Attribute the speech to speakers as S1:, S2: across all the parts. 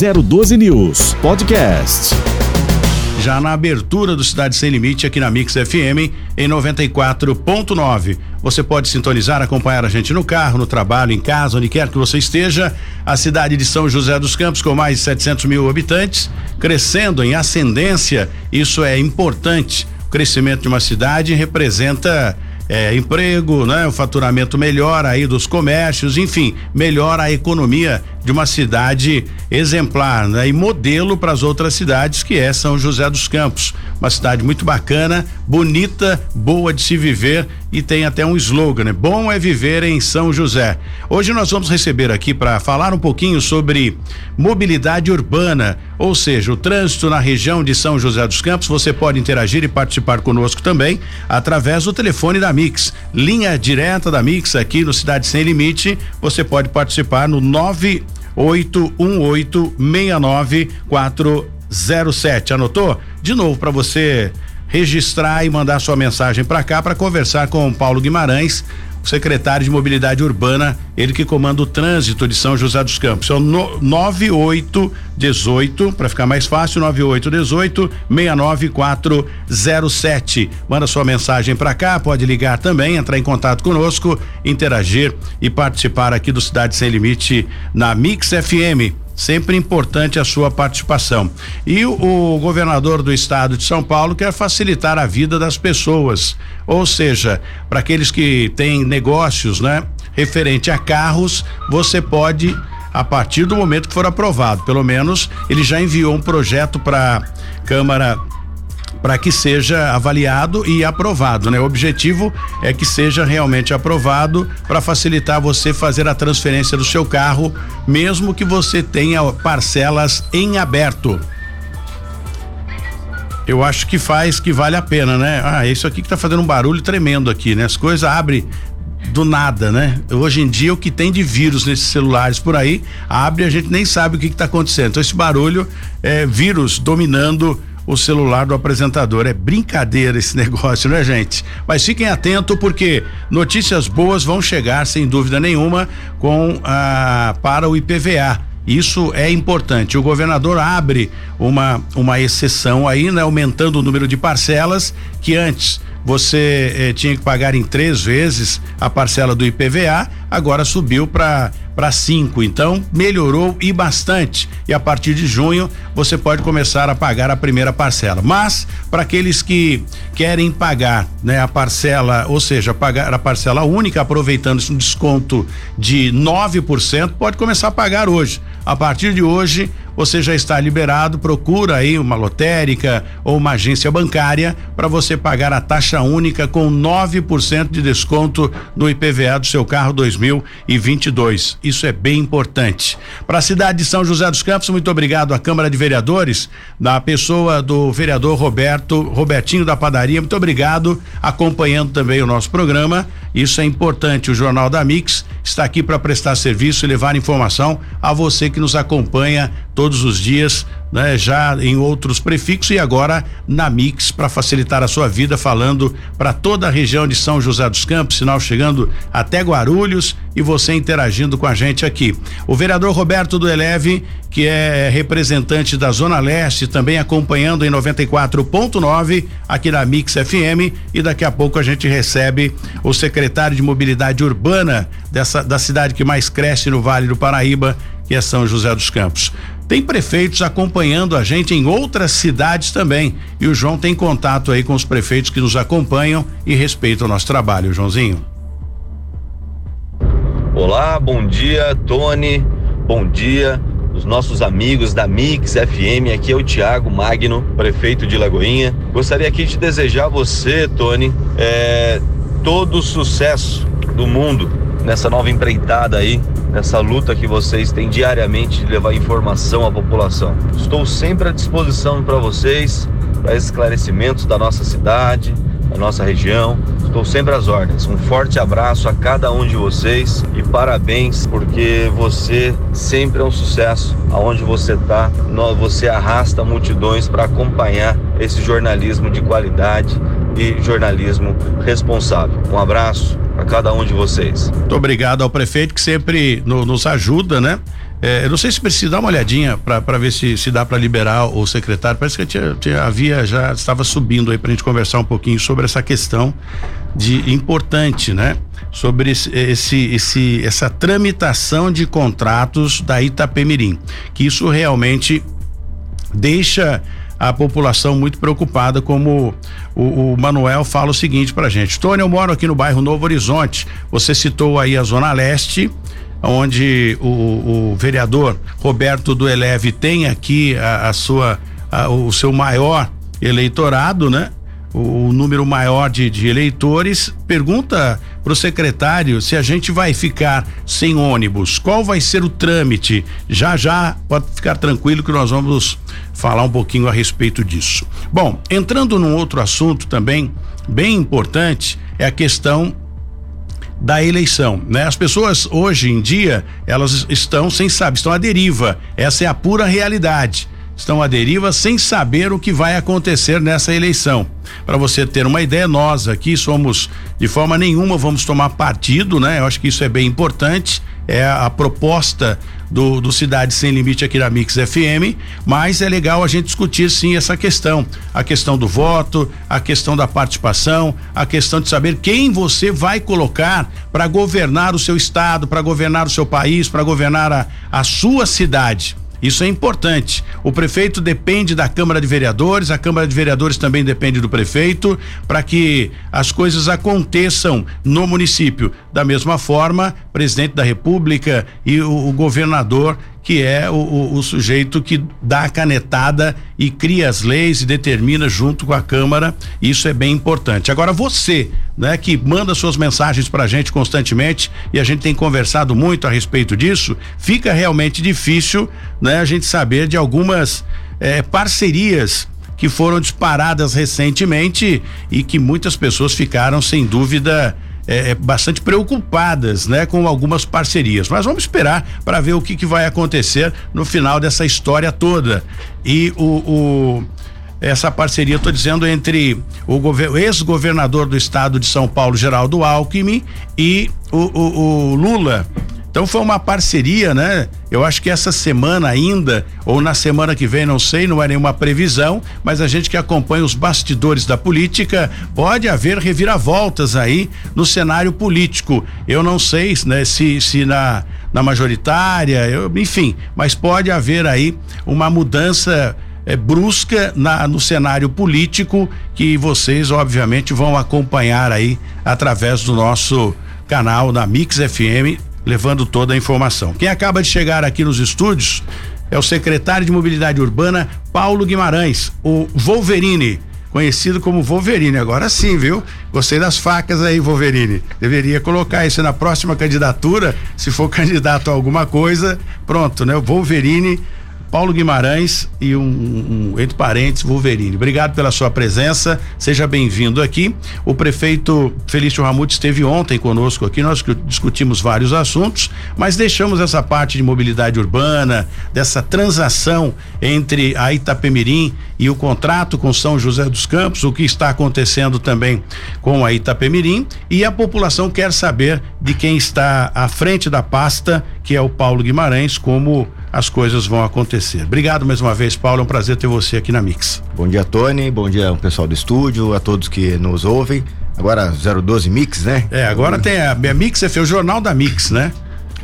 S1: 012 News Podcast.
S2: Já na abertura do Cidade Sem Limite aqui na Mix FM em 94.9. Você pode sintonizar, acompanhar a gente no carro, no trabalho, em casa, onde quer que você esteja. A cidade de São José dos Campos, com mais de 700 mil habitantes, crescendo em ascendência. Isso é importante. O crescimento de uma cidade representa é, emprego, né? O faturamento melhor aí dos comércios, enfim, melhora a economia de uma cidade exemplar, né? E modelo para as outras cidades que é São José dos Campos, uma cidade muito bacana, bonita, boa de se viver e tem até um slogan, né? Bom é viver em São José. Hoje nós vamos receber aqui para falar um pouquinho sobre mobilidade urbana, ou seja, o trânsito na região de São José dos Campos. Você pode interagir e participar conosco também através do telefone da Mix, linha direta da Mix aqui no Cidade Sem Limite. Você pode participar no 9818 69407. Anotou? De novo para você registrar e mandar sua mensagem para cá para conversar com o Paulo Guimarães, secretário de Mobilidade Urbana, ele que comanda o trânsito de São José dos Campos. É o no, 9818, para ficar mais fácil, 9818 69407. Manda sua mensagem para cá, pode ligar também, entrar em contato conosco, interagir e participar aqui do Cidade Sem Limite na Mix FM sempre importante a sua participação. E o, o, governador do estado de São Paulo quer facilitar a vida das pessoas, ou seja, para aqueles que têm negócios, né, referente a carros, você pode a partir do momento que for aprovado, pelo menos ele já enviou um projeto para Câmara para que seja avaliado e aprovado, né? O objetivo é que seja realmente aprovado para facilitar você fazer a transferência do seu carro, mesmo que você tenha parcelas em aberto. Eu acho que faz que vale a pena, né? Ah, isso aqui que tá fazendo um barulho tremendo aqui, né? As coisas abrem do nada, né? Hoje em dia o que tem de vírus nesses celulares por aí, abre a gente nem sabe o que está acontecendo. Então esse barulho é vírus dominando o celular do apresentador. É brincadeira esse negócio, né, gente? Mas fiquem atentos porque notícias boas vão chegar sem dúvida nenhuma com a para o IPVA. Isso é importante. O governador abre uma uma exceção aí, né, aumentando o número de parcelas que antes você eh, tinha que pagar em três vezes a parcela do IPVA, agora subiu para para cinco. Então melhorou e bastante. E a partir de junho você pode começar a pagar a primeira parcela. Mas para aqueles que querem pagar, né, a parcela, ou seja, pagar a parcela única, aproveitando esse desconto de 9%, pode começar a pagar hoje. A partir de hoje, você já está liberado, procura aí uma lotérica ou uma agência bancária para você pagar a taxa única com 9% de desconto no IPVA do seu carro 2022. Isso é bem importante. Para a cidade de São José dos Campos, muito obrigado à Câmara de Vereadores, da pessoa do vereador Roberto, Robertinho da Padaria, muito obrigado acompanhando também o nosso programa. Isso é importante. O Jornal da Mix está aqui para prestar serviço e levar informação a você que nos acompanha todos os dias, né? Já em outros prefixos e agora na Mix para facilitar a sua vida, falando para toda a região de São José dos Campos, sinal chegando até Guarulhos e você interagindo com a gente aqui. O vereador Roberto do Eleve, que é representante da Zona Leste, também acompanhando em 94.9 aqui na Mix FM e daqui a pouco a gente recebe o secretário de Mobilidade Urbana dessa da cidade que mais cresce no Vale do Paraíba, que é São José dos Campos. Tem prefeitos acompanhando a gente em outras cidades também. E o João tem contato aí com os prefeitos que nos acompanham e respeitam o nosso trabalho, Joãozinho.
S3: Olá, bom dia, Tony. Bom dia, os nossos amigos da Mix FM. Aqui é o Tiago Magno, prefeito de Lagoinha. Gostaria aqui de desejar a você, Tony, é, todo o sucesso do mundo nessa nova empreitada aí nessa luta que vocês têm diariamente de levar informação à população. Estou sempre à disposição para vocês, para esclarecimentos da nossa cidade, da nossa região. Estou sempre às ordens. Um forte abraço a cada um de vocês e parabéns porque você sempre é um sucesso. Aonde você está, você arrasta multidões para acompanhar esse jornalismo de qualidade e jornalismo responsável. Um abraço a cada um de vocês.
S2: Muito obrigado ao prefeito que sempre no, nos ajuda, né? É, eu não sei se precisa dar uma olhadinha para ver se, se dá para liberar o secretário. Parece que tinha, tinha, havia já estava subindo aí para a gente conversar um pouquinho sobre essa questão de importante, né? Sobre esse, esse, esse essa tramitação de contratos da Itapemirim, que isso realmente deixa a população muito preocupada, como o, o Manuel fala o seguinte pra gente. Tony, eu moro aqui no bairro Novo Horizonte. Você citou aí a Zona Leste onde o, o, vereador Roberto do Eleve tem aqui a, a sua a, o seu maior eleitorado, né? O, o número maior de, de eleitores, pergunta para o secretário se a gente vai ficar sem ônibus, qual vai ser o trâmite. Já já pode ficar tranquilo que nós vamos falar um pouquinho a respeito disso. Bom, entrando num outro assunto também bem importante é a questão da eleição, né? As pessoas hoje em dia, elas estão sem saber, estão à deriva. Essa é a pura realidade. Estão à deriva sem saber o que vai acontecer nessa eleição. Para você ter uma ideia, nós aqui somos de forma nenhuma vamos tomar partido, né? Eu acho que isso é bem importante é a proposta do, do Cidade Sem Limite aqui na Mix FM, mas é legal a gente discutir sim essa questão, a questão do voto, a questão da participação, a questão de saber quem você vai colocar para governar o seu estado, para governar o seu país, para governar a, a sua cidade. Isso é importante. O prefeito depende da Câmara de Vereadores, a Câmara de Vereadores também depende do prefeito, para que as coisas aconteçam no município. Da mesma forma, presidente da República e o, o governador que é o, o, o, sujeito que dá a canetada e cria as leis e determina junto com a Câmara. Isso é bem importante. Agora você, né, que manda suas mensagens para a gente constantemente e a gente tem conversado muito a respeito disso, fica realmente difícil, né, a gente saber de algumas eh, parcerias que foram disparadas recentemente e que muitas pessoas ficaram sem dúvida é, é, bastante preocupadas, né, com algumas parcerias. Mas vamos esperar para ver o que, que vai acontecer no final dessa história toda. E o, o essa parceria, estou dizendo, entre o ex-governador do estado de São Paulo, Geraldo Alckmin, e o, o, o Lula. Então foi uma parceria, né? Eu acho que essa semana ainda, ou na semana que vem, não sei, não é nenhuma previsão, mas a gente que acompanha os bastidores da política, pode haver reviravoltas aí no cenário político. Eu não sei, né, se, se na, na majoritária, eu, enfim, mas pode haver aí uma mudança é, brusca na, no cenário político que vocês, obviamente, vão acompanhar aí através do nosso canal da Mix FM levando toda a informação. Quem acaba de chegar aqui nos estúdios é o secretário de Mobilidade Urbana, Paulo Guimarães, o Wolverine, conhecido como Wolverine. Agora sim, viu? Gostei das facas aí, Wolverine. Deveria colocar isso na próxima candidatura, se for candidato a alguma coisa. Pronto, né? O Wolverine Paulo Guimarães e um, um, entre parentes, Wolverine. Obrigado pela sua presença, seja bem-vindo aqui. O prefeito Felício Ramute esteve ontem conosco aqui, nós discutimos vários assuntos, mas deixamos essa parte de mobilidade urbana, dessa transação entre a Itapemirim e o contrato com São José dos Campos, o que está acontecendo também com a Itapemirim e a população quer saber de quem está à frente da pasta, que é o Paulo Guimarães, como as coisas vão acontecer. Obrigado mais uma vez, Paulo. É um prazer ter você aqui na Mix.
S4: Bom dia, Tony. Bom dia ao pessoal do estúdio, a todos que nos ouvem. Agora 012 Mix, né?
S2: É, agora tem a, a Mix, é o jornal da Mix, né?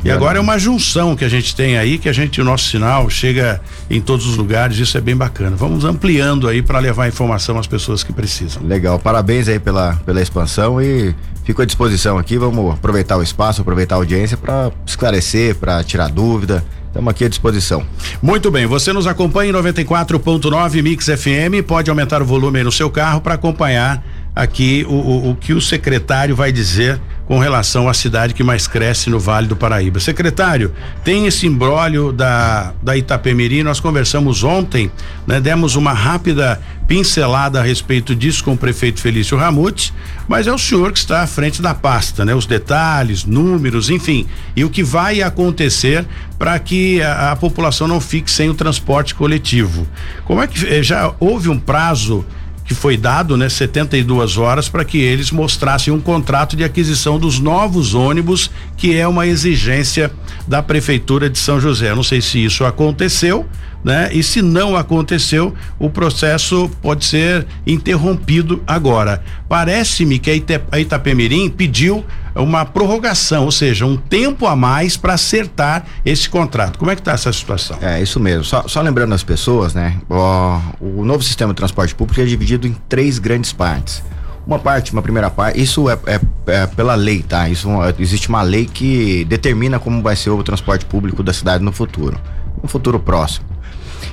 S2: E agora é uma junção que a gente tem aí, que a gente, o nosso sinal chega em todos os lugares, isso é bem bacana. Vamos ampliando aí para levar informação às pessoas que precisam.
S4: Legal, parabéns aí pela, pela expansão e fico à disposição aqui, vamos aproveitar o espaço, aproveitar a audiência para esclarecer, para tirar dúvida, Estamos aqui à disposição.
S2: Muito bem, você nos acompanha em 94.9 Mix FM, pode aumentar o volume aí no seu carro para acompanhar aqui o, o, o, que o secretário vai dizer com relação à cidade que mais cresce no Vale do Paraíba. Secretário, tem esse imbróglio da, da Itapemirim, nós conversamos ontem, né? Demos uma rápida pincelada a respeito disso com o prefeito Felício Ramute, mas é o senhor que está à frente da pasta, né? Os detalhes, números, enfim, e o que vai acontecer para que a, a população não fique sem o transporte coletivo. Como é que eh, já houve um prazo que foi dado, né, 72 horas para que eles mostrassem um contrato de aquisição dos novos ônibus, que é uma exigência da prefeitura de São José. não sei se isso aconteceu, né? E se não aconteceu, o processo pode ser interrompido agora. Parece-me que a Itapemirim pediu uma prorrogação, ou seja, um tempo a mais para acertar esse contrato. Como é que está essa situação?
S4: É isso mesmo. Só, só lembrando as pessoas, né? O, o novo sistema de transporte público é dividido em três grandes partes. Uma parte, uma primeira parte, isso é, é, é pela lei, tá? Isso existe uma lei que determina como vai ser o transporte público da cidade no futuro, no futuro próximo.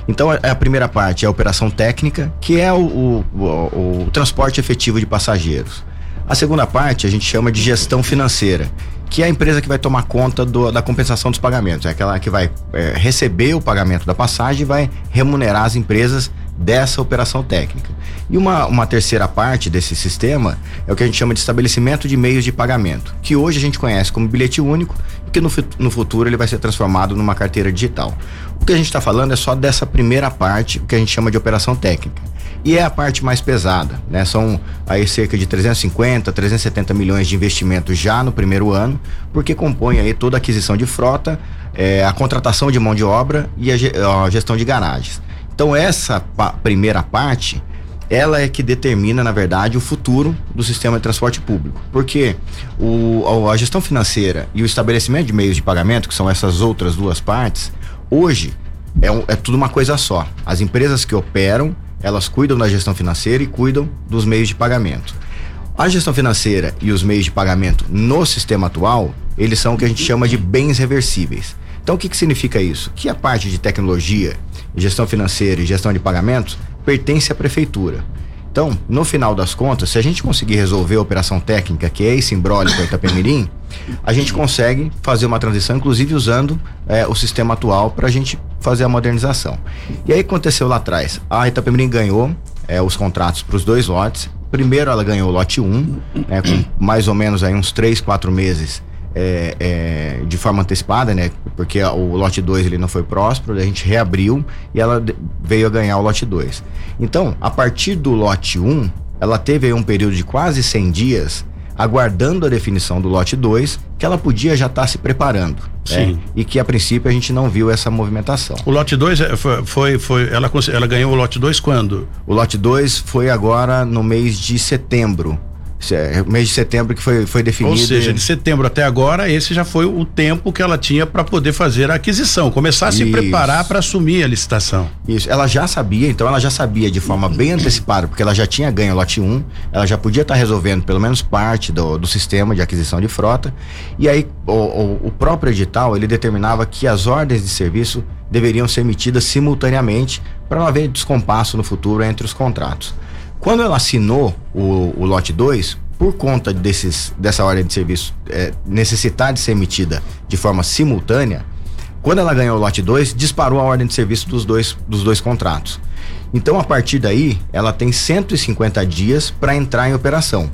S4: Então a, a primeira parte é a operação técnica, que é o, o, o, o transporte efetivo de passageiros. A segunda parte a gente chama de gestão financeira, que é a empresa que vai tomar conta do, da compensação dos pagamentos. É aquela que vai é, receber o pagamento da passagem e vai remunerar as empresas dessa operação técnica. E uma, uma terceira parte desse sistema é o que a gente chama de estabelecimento de meios de pagamento, que hoje a gente conhece como bilhete único e que no, no futuro ele vai ser transformado numa carteira digital. O que a gente está falando é só dessa primeira parte, o que a gente chama de operação técnica. E é a parte mais pesada, né? São aí cerca de 350, 370 milhões de investimento já no primeiro ano, porque compõe aí toda a aquisição de frota, é, a contratação de mão de obra e a, a gestão de garagens. Então essa pa primeira parte, ela é que determina, na verdade, o futuro do sistema de transporte público. Porque o, a gestão financeira e o estabelecimento de meios de pagamento, que são essas outras duas partes, hoje é, um, é tudo uma coisa só. As empresas que operam elas cuidam da gestão financeira e cuidam dos meios de pagamento. A gestão financeira e os meios de pagamento no sistema atual, eles são o que a gente chama de bens reversíveis. Então, o que, que significa isso? Que a parte de tecnologia, gestão financeira e gestão de pagamentos pertence à prefeitura. Então, no final das contas, se a gente conseguir resolver a operação técnica, que é esse embrólio com a Itapemirim, a gente consegue fazer uma transição, inclusive usando é, o sistema atual para a gente fazer a modernização. E aí aconteceu lá atrás, a Itapemirim ganhou é, os contratos para os dois lotes. Primeiro ela ganhou o lote 1, um, né, com mais ou menos aí uns 3, 4 meses é, é, de forma antecipada, né? Porque o lote 2 ele não foi próspero, a gente reabriu e ela veio a ganhar o lote 2. Então, a partir do lote 1, um, ela teve um período de quase 100 dias aguardando a definição do lote 2, que ela podia já estar tá se preparando. Né? Sim. Né? E que a princípio a gente não viu essa movimentação.
S2: O lote 2 é, foi, foi, foi, ela, ela ganhou o lote 2 quando?
S4: O lote 2 foi agora no mês de setembro. É, mês de setembro que foi, foi definido.
S2: Ou seja, de setembro até agora, esse já foi o tempo que ela tinha para poder fazer a aquisição, começar a Isso. se preparar para assumir a licitação.
S4: Isso, ela já sabia, então ela já sabia de forma bem antecipada, porque ela já tinha ganho o lote 1, ela já podia estar tá resolvendo pelo menos parte do, do sistema de aquisição de frota. E aí o, o, o próprio edital ele determinava que as ordens de serviço deveriam ser emitidas simultaneamente para não haver descompasso no futuro entre os contratos. Quando ela assinou o, o lote 2, por conta desses, dessa ordem de serviço é, necessitar de ser emitida de forma simultânea, quando ela ganhou o lote 2, disparou a ordem de serviço dos dois, dos dois contratos. Então, a partir daí, ela tem 150 dias para entrar em operação.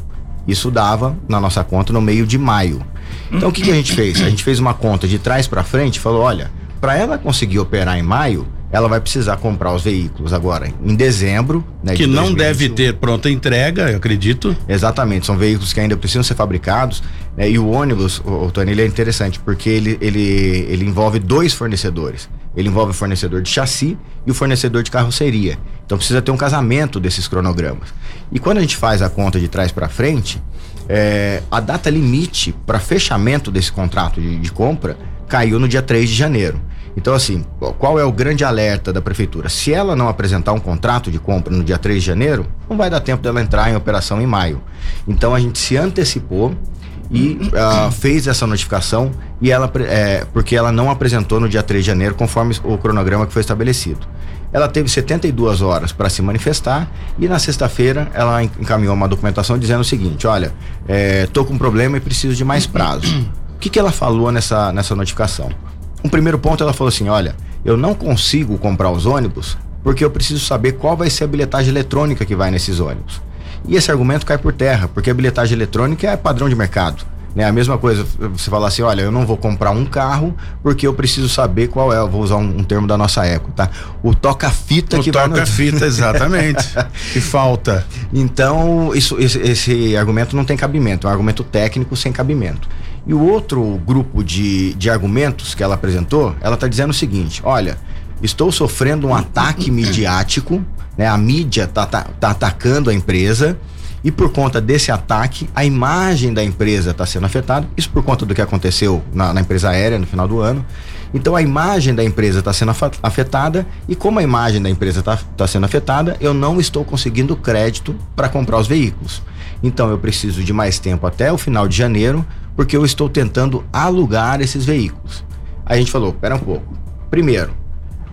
S4: Isso dava na nossa conta no meio de maio. Então, o que, que a gente fez? A gente fez uma conta de trás para frente e falou: olha, para ela conseguir operar em maio, ela vai precisar comprar os veículos agora em dezembro.
S2: Né, que de não deve ter pronta entrega, eu acredito.
S4: Exatamente, são veículos que ainda precisam ser fabricados. Né, e o ônibus, o, o Tony, ele é interessante porque ele, ele, ele envolve dois fornecedores. Ele envolve o fornecedor de chassi e o fornecedor de carroceria. Então precisa ter um casamento desses cronogramas. E quando a gente faz a conta de trás para frente, é, a data limite para fechamento desse contrato de, de compra caiu no dia 3 de janeiro. Então, assim, qual é o grande alerta da prefeitura? Se ela não apresentar um contrato de compra no dia 3 de janeiro, não vai dar tempo dela entrar em operação em maio. Então, a gente se antecipou e uh, fez essa notificação e ela é, porque ela não apresentou no dia 3 de janeiro conforme o cronograma que foi estabelecido. Ela teve 72 horas para se manifestar e na sexta-feira ela encaminhou uma documentação dizendo o seguinte: olha, é, tô com um problema e preciso de mais prazo. O que, que ela falou nessa, nessa notificação? Um primeiro ponto, ela falou assim: olha, eu não consigo comprar os ônibus porque eu preciso saber qual vai ser a bilhetagem eletrônica que vai nesses ônibus. E esse argumento cai por terra, porque a bilhetagem eletrônica é padrão de mercado. Né? A mesma coisa, você falar assim, olha, eu não vou comprar um carro porque eu preciso saber qual é, eu vou usar um, um termo da nossa época, tá? O toca-fita que
S2: vai... O toca-fita, exatamente, que falta.
S4: Então, isso, esse, esse argumento não tem cabimento, é um argumento técnico sem cabimento. E o outro grupo de, de argumentos que ela apresentou, ela está dizendo o seguinte: olha, estou sofrendo um ataque midiático, né? A mídia está tá, tá atacando a empresa e por conta desse ataque, a imagem da empresa está sendo afetada. Isso por conta do que aconteceu na, na empresa aérea no final do ano. Então a imagem da empresa está sendo afetada e como a imagem da empresa está tá sendo afetada, eu não estou conseguindo crédito para comprar os veículos. Então eu preciso de mais tempo até o final de janeiro, porque eu estou tentando alugar esses veículos. Aí a gente falou, pera um pouco. Primeiro,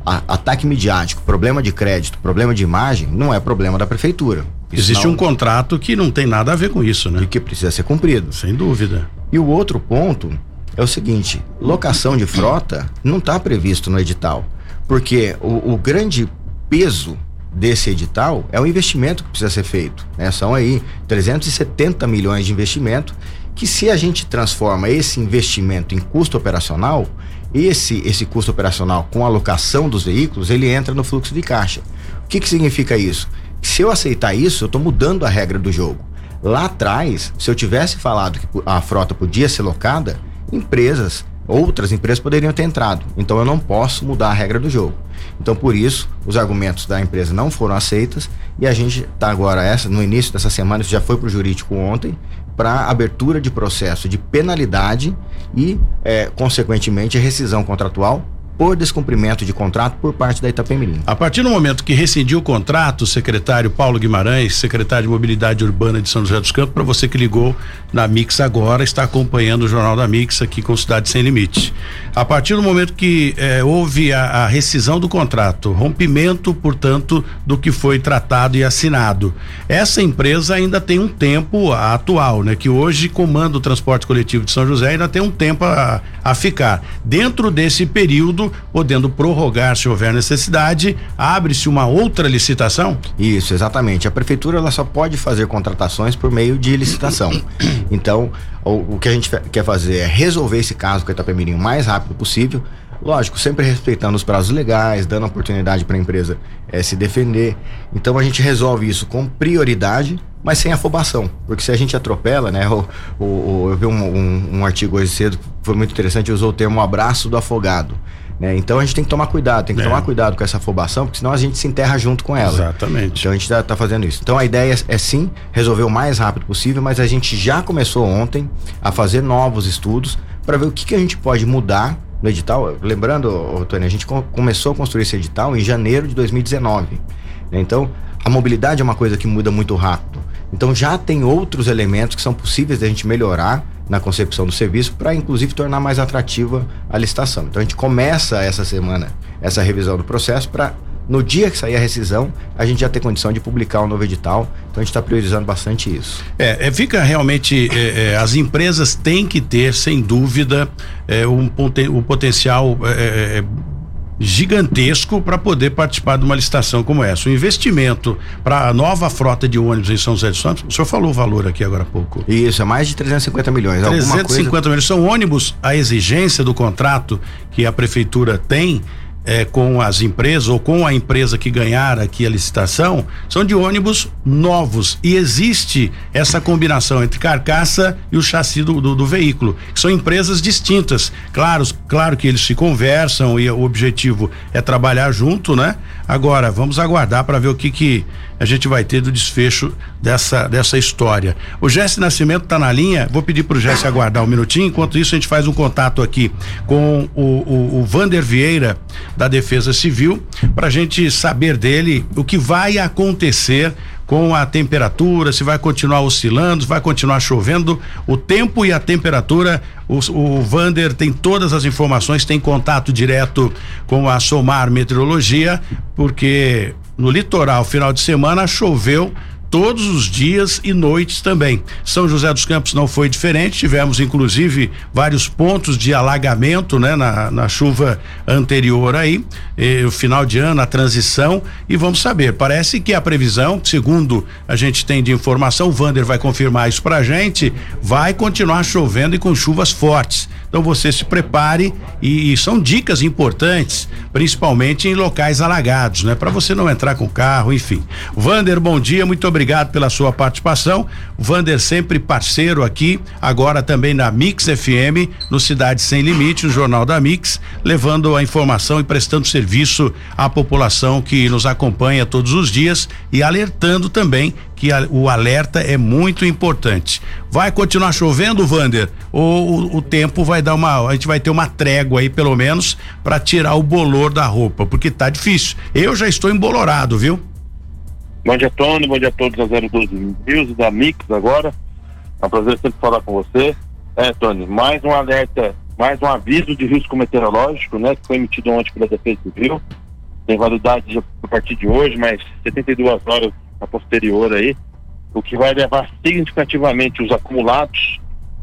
S4: a, ataque midiático, problema de crédito, problema de imagem, não é problema da prefeitura.
S2: Isso Existe não... um contrato que não tem nada a ver com isso, né?
S4: E que precisa ser cumprido.
S2: Sem dúvida.
S4: E o outro ponto é o seguinte: locação de frota não está previsto no edital. Porque o, o, grande peso desse edital é o investimento que precisa ser feito. Né? São aí 370 milhões de investimento que se a gente transforma esse investimento em custo operacional, esse esse custo operacional com a locação dos veículos, ele entra no fluxo de caixa. O que, que significa isso? Se eu aceitar isso, eu estou mudando a regra do jogo. Lá atrás, se eu tivesse falado que a frota podia ser locada, empresas, outras empresas poderiam ter entrado. Então eu não posso mudar a regra do jogo. Então por isso, os argumentos da empresa não foram aceitos e a gente está agora essa no início dessa semana, isso já foi para o jurídico ontem, para abertura de processo de penalidade e, é, consequentemente, rescisão contratual por descumprimento de contrato por parte da Itapemirim.
S2: A partir do momento que rescindiu o contrato, secretário Paulo Guimarães, secretário de Mobilidade Urbana de São José dos Campos, para você que ligou na Mix agora, está acompanhando o Jornal da Mix aqui com Cidade Sem Limite. A partir do momento que eh, houve a, a, rescisão do contrato, rompimento, portanto, do que foi tratado e assinado, essa empresa ainda tem um tempo atual, né? Que hoje comanda o transporte coletivo de São José, ainda tem um tempo a, a ficar. Dentro desse período, podendo prorrogar se houver necessidade, abre-se uma outra licitação?
S4: Isso, exatamente. A prefeitura ela só pode fazer contratações por meio de licitação. Então, o, o que a gente quer fazer é resolver esse caso com a Itapemirim o mais rápido possível. Lógico, sempre respeitando os prazos legais, dando oportunidade para a empresa é, se defender. Então a gente resolve isso com prioridade, mas sem afobação. Porque se a gente atropela, né? O, o, o eu vi um, um, um, artigo hoje cedo, foi muito interessante, usou o termo abraço do afogado. Né? Então a gente tem que tomar cuidado, tem que é. tomar cuidado com essa afobação, porque senão a gente se enterra junto com ela.
S2: Exatamente.
S4: Então a gente está tá fazendo isso. Então a ideia é, é, sim resolver o mais rápido possível, mas a gente já começou ontem a fazer novos estudos para ver o que, que a gente pode mudar no edital. Lembrando, Tony, a gente co começou a construir esse edital em janeiro de 2019. Né? Então a mobilidade é uma coisa que muda muito rápido. Então já tem outros elementos que são possíveis da gente melhorar na concepção do serviço para inclusive tornar mais atrativa a licitação. Então a gente começa essa semana essa revisão do processo para no dia que sair a rescisão, a gente já ter condição de publicar o um novo edital. Então a gente está priorizando bastante isso.
S2: É, é fica realmente. É, é, as empresas têm que ter, sem dúvida, é, um, um potencial é, é, gigantesco para poder participar de uma licitação como essa. O investimento para a nova frota de ônibus em São José dos Santos, o senhor falou o valor aqui agora há pouco.
S4: Isso, é mais de 350 milhões.
S2: 350 coisa... milhões. São ônibus, a exigência do contrato que a prefeitura tem é, com as empresas ou com a empresa que ganhar aqui a licitação são de ônibus novos e existe essa combinação entre carcaça e o chassi do, do, do veículo, são empresas distintas. Claro, claro que eles se conversam e o objetivo é trabalhar junto, né? Agora, vamos aguardar para ver o que que a gente vai ter do desfecho dessa dessa história. O Jesse Nascimento está na linha, vou pedir para o Jesse aguardar um minutinho, enquanto isso a gente faz um contato aqui com o, o, o Vander Vieira da Defesa Civil para a gente saber dele o que vai acontecer com a temperatura, se vai continuar oscilando, se vai continuar chovendo, o tempo e a temperatura. O, o Vander tem todas as informações, tem contato direto com a Somar Meteorologia, porque no litoral, final de semana, choveu todos os dias e noites também. São José dos Campos não foi diferente, tivemos inclusive vários pontos de alagamento, né, na, na chuva anterior aí, o final de ano, a transição e vamos saber. Parece que a previsão, segundo a gente tem de informação, o Vander vai confirmar isso pra gente, vai continuar chovendo e com chuvas fortes. Então você se prepare e, e são dicas importantes, principalmente em locais alagados, né? Para você não entrar com o carro, enfim. Vander, bom dia, muito obrigado pela sua participação. Vander sempre parceiro aqui, agora também na Mix FM, no Cidade Sem Limite, o Jornal da Mix, levando a informação e prestando serviço à população que nos acompanha todos os dias e alertando também que a, o alerta é muito importante. Vai continuar chovendo, Vander? Ou o, o, tempo vai dar uma. A gente vai ter uma trégua aí, pelo menos, para tirar o bolor da roupa, porque tá difícil. Eu já estou embolorado, viu?
S5: Bom dia, Tony. Bom dia a todos da 012 News da Mix agora. É um prazer sempre falar com você. É, Tony, mais um alerta, mais um aviso de risco meteorológico, né, que foi emitido ontem pela Defesa Civil. Tem validade a partir de hoje, mas 72 horas a posterior aí, o que vai levar significativamente os acumulados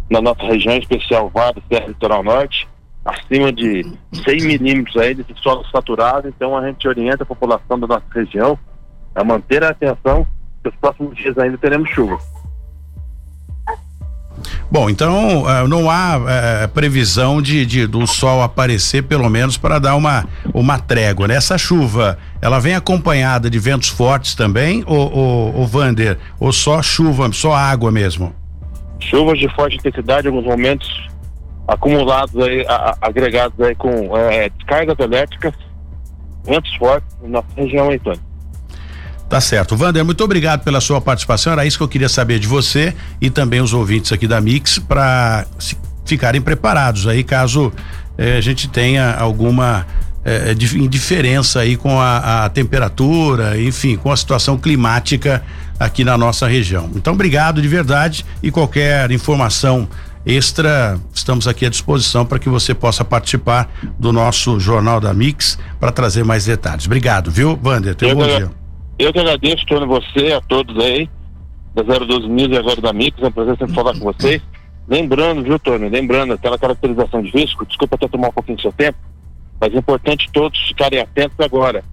S5: na nossa região, especial Vale, Serra Litoral Norte, acima de 100 milímetros aí de solo saturado. Então a gente orienta a população da nossa região a manter a atenção, que os próximos dias ainda teremos chuva.
S2: Bom, então uh, não há uh, previsão de, de, do sol aparecer pelo menos para dar uma uma trégua. Né? Essa chuva, ela vem acompanhada de ventos fortes também, ou, ou, Vander, ou só chuva, só água mesmo?
S5: Chuvas de forte intensidade, em alguns momentos acumulados aí, a, agregados aí com é, descargas elétricas, ventos fortes na região, Antônio.
S2: Tá certo. Wander, muito obrigado pela sua participação. Era isso que eu queria saber de você e também os ouvintes aqui da Mix para ficarem preparados aí caso eh, a gente tenha alguma eh, indiferença aí com a, a, temperatura, enfim, com a situação climática aqui na nossa região. Então, obrigado de verdade e qualquer informação extra, estamos aqui à disposição para que você possa participar do nosso Jornal da Mix para trazer mais detalhes. Obrigado, viu, Wander? Tenha um bom dia.
S5: Eu que agradeço, Tony, você, a todos aí, da 012 Mil e agora da Mix, é um prazer sempre falar com vocês. Lembrando, viu, Tony, lembrando aquela caracterização de risco, desculpa até tomar um pouquinho do seu tempo, mas é importante todos ficarem atentos agora.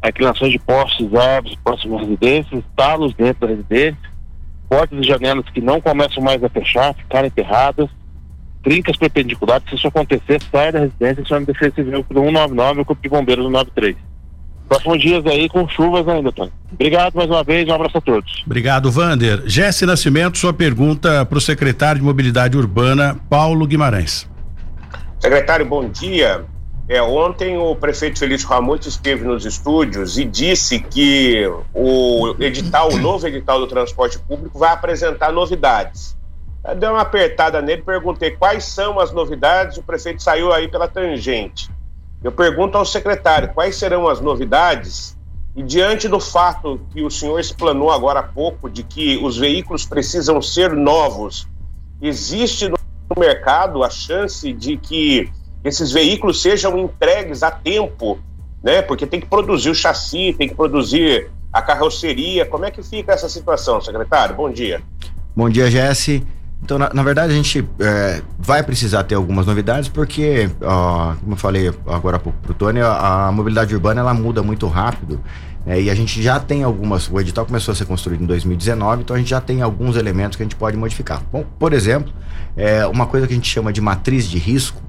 S5: A inclinações de postes, árvores, próximas residências, talos dentro da residência, portas e janelas que não começam mais a fechar, ficarem enterradas, trincas perpendiculares, se isso acontecer, sai da residência e chama Defesa Civil pro 199 ou Corpo de Bombeiros no 93 próximos dias aí com chuvas ainda, Tony. Obrigado mais uma vez, um abraço a todos.
S2: Obrigado, Vander. Jesse Nascimento, sua pergunta para o secretário de Mobilidade Urbana, Paulo Guimarães.
S6: Secretário, bom dia. É, ontem o prefeito Felício Ramute esteve nos estúdios e disse que o edital, o novo edital do transporte público vai apresentar novidades. Eu dei uma apertada nele, perguntei quais são as novidades, o prefeito saiu aí pela tangente. Eu pergunto ao secretário quais serão as novidades e diante do fato que o senhor explanou agora há pouco de que os veículos precisam ser novos, existe no mercado a chance de que esses veículos sejam entregues a tempo, né? Porque tem que produzir o chassi, tem que produzir a carroceria. Como é que fica essa situação, secretário? Bom dia.
S4: Bom dia, Jesse. Então, na, na, verdade, a gente é, vai precisar ter algumas novidades, porque, ó, como eu falei agora para o Tony, a, a, mobilidade urbana ela muda muito rápido. É, e a gente já tem algumas. O edital começou a ser construído em 2019, então a gente já tem alguns elementos que a gente pode modificar. Bom, por exemplo, é, uma coisa que a gente chama de matriz de risco.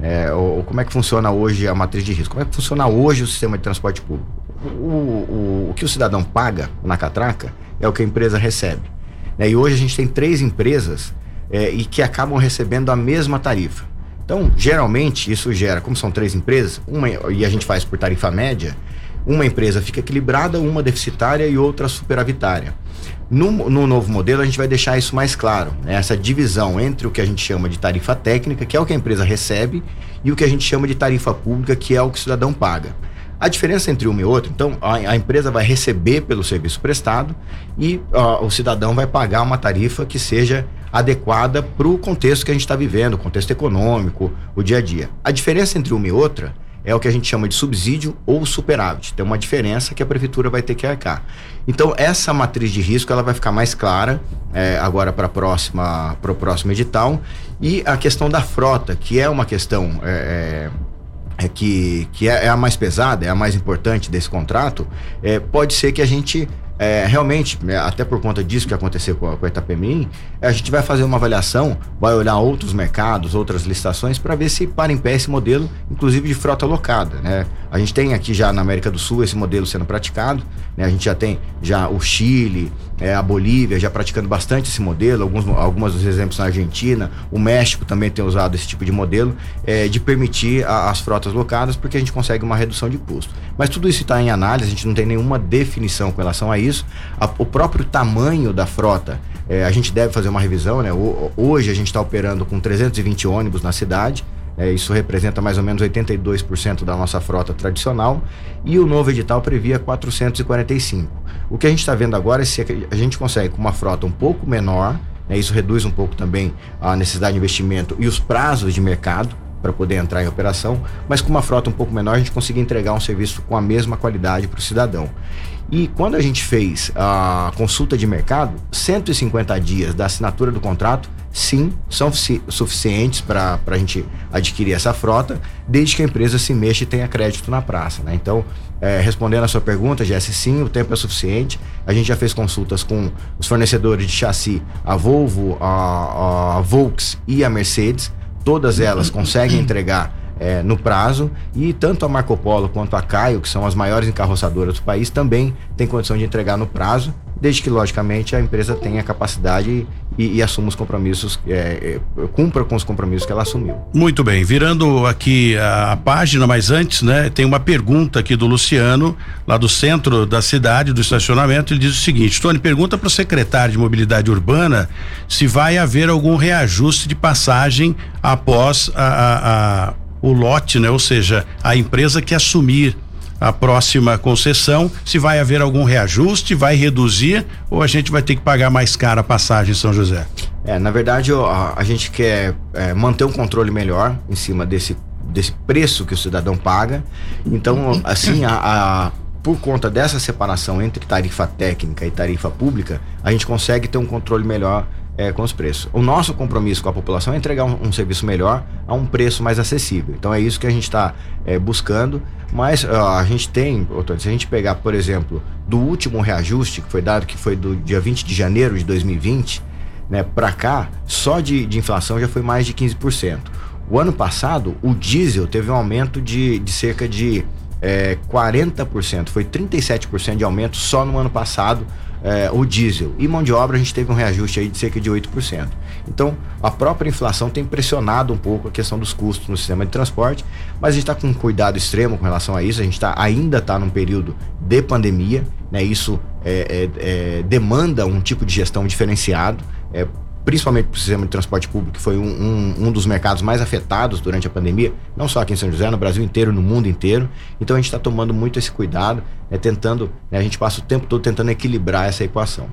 S4: É, ou, ou como é que funciona hoje a matriz de risco? Como é que funciona hoje o sistema de transporte público? O, o, o que o cidadão paga na catraca é o que a empresa recebe. Né? E hoje a gente tem três empresas é, e que acabam recebendo a mesma tarifa. Então, geralmente, isso gera, como são três empresas, uma e a gente faz por tarifa média, uma empresa fica equilibrada, uma deficitária e outra superavitária. No, no novo modelo, a gente vai deixar isso mais claro, né? essa divisão entre o que a gente chama de tarifa técnica, que é o que a empresa recebe, e o que a gente chama de tarifa pública, que é o que o cidadão paga. A diferença entre uma e outra, então, a, a empresa vai receber pelo serviço prestado e o cidadão vai pagar uma tarifa que seja adequada para o contexto que a gente está vivendo, o contexto econômico, o dia a dia. A diferença entre uma e outra é o que a gente chama de subsídio ou superávit. Tem uma diferença que a prefeitura vai ter que arcar. Então, essa matriz de risco ela vai ficar mais clara é, agora para o próximo edital. E a questão da frota, que é uma questão é, é, é que, que é, é, a mais pesada, é a mais importante desse contrato, é, pode ser que a gente é, realmente, é, até por conta disso que aconteceu com a, com a Itapemirim, a gente vai fazer uma avaliação, vai olhar outros mercados, outras licitações, para ver se para em pé esse modelo, inclusive de frota locada. Né? A gente tem aqui já na América do Sul esse modelo sendo praticado, né? a gente já tem já o Chile, é, a Bolívia já praticando bastante esse modelo, alguns, algumas dos exemplos na Argentina, o México também tem usado esse tipo de modelo, é, de permitir a, as frotas locadas, porque a gente consegue uma redução de custo. Mas tudo isso está em análise, a gente não tem nenhuma definição com relação a isso. A, o próprio tamanho da frota, é, a gente deve fazer uma revisão, né? O, hoje a gente está operando com 320 ônibus na cidade. É, isso representa mais ou menos 82% da nossa frota tradicional e o novo edital previa 445. O que a gente está vendo agora é se a gente consegue com uma frota um pouco menor, né, isso reduz um pouco também a necessidade de investimento e os prazos de mercado para poder entrar em operação, mas com uma frota um pouco menor a gente conseguir entregar um serviço com a mesma qualidade para o cidadão. E quando a gente fez a consulta de mercado, 150 dias da assinatura do contrato, sim, são suficientes para a gente adquirir essa frota, desde que a empresa se mexa e tenha crédito na praça. Né? Então, é, respondendo a sua pergunta, Jesse, sim, o tempo é suficiente. A gente já fez consultas com os fornecedores de chassi, a Volvo, a, a Volks e a Mercedes. Todas elas conseguem entregar é, no prazo e tanto a Marco Polo quanto a Caio, que são as maiores encarroçadoras do país, também tem condição de entregar no prazo, desde que logicamente a empresa tenha capacidade e, e assuma os compromissos, é, é, cumpra com os compromissos que ela assumiu.
S2: Muito bem, virando aqui a, a, página, mas antes, né, tem uma pergunta aqui do Luciano, lá do centro da cidade, do estacionamento, ele diz o seguinte, Tony, pergunta para o secretário de mobilidade urbana se vai haver algum reajuste de passagem após a, a, a o lote, né? Ou seja, a empresa que assumir a próxima concessão, se vai haver algum reajuste, vai reduzir ou a gente vai ter que pagar mais cara a passagem em São José?
S4: É, na verdade, a, a gente quer é, manter um controle melhor em cima desse, desse preço que o cidadão paga. Então, assim, a, a por conta dessa separação entre tarifa técnica e tarifa pública, a gente consegue ter um controle melhor é, com os preços. O nosso compromisso com a população é entregar um, um, serviço melhor a um preço mais acessível. Então é isso que a gente está é, buscando. Mas a gente tem, se a gente pegar, por exemplo, do último reajuste que foi dado, que foi do dia 20 de janeiro de 2020, né, para cá, só de, de inflação já foi mais de 15%. O ano passado, o diesel teve um aumento de, de cerca de é, 40%, foi 37% de aumento só no ano passado é, o diesel. E mão de obra a gente teve um reajuste aí de cerca de 8%. Então, a própria inflação tem pressionado um pouco a questão dos custos no sistema de transporte, mas a gente está com um cuidado extremo com relação a isso. A gente tá, ainda está num período de pandemia, né? Isso é, é, é, demanda um tipo de gestão diferenciado. É, principalmente para o sistema de transporte público, que foi um, um, um, dos mercados mais afetados durante a pandemia, não só aqui em São José, no Brasil inteiro, no mundo inteiro. Então a gente está tomando muito esse cuidado, né, tentando, né, a gente passa o tempo todo tentando equilibrar essa equação.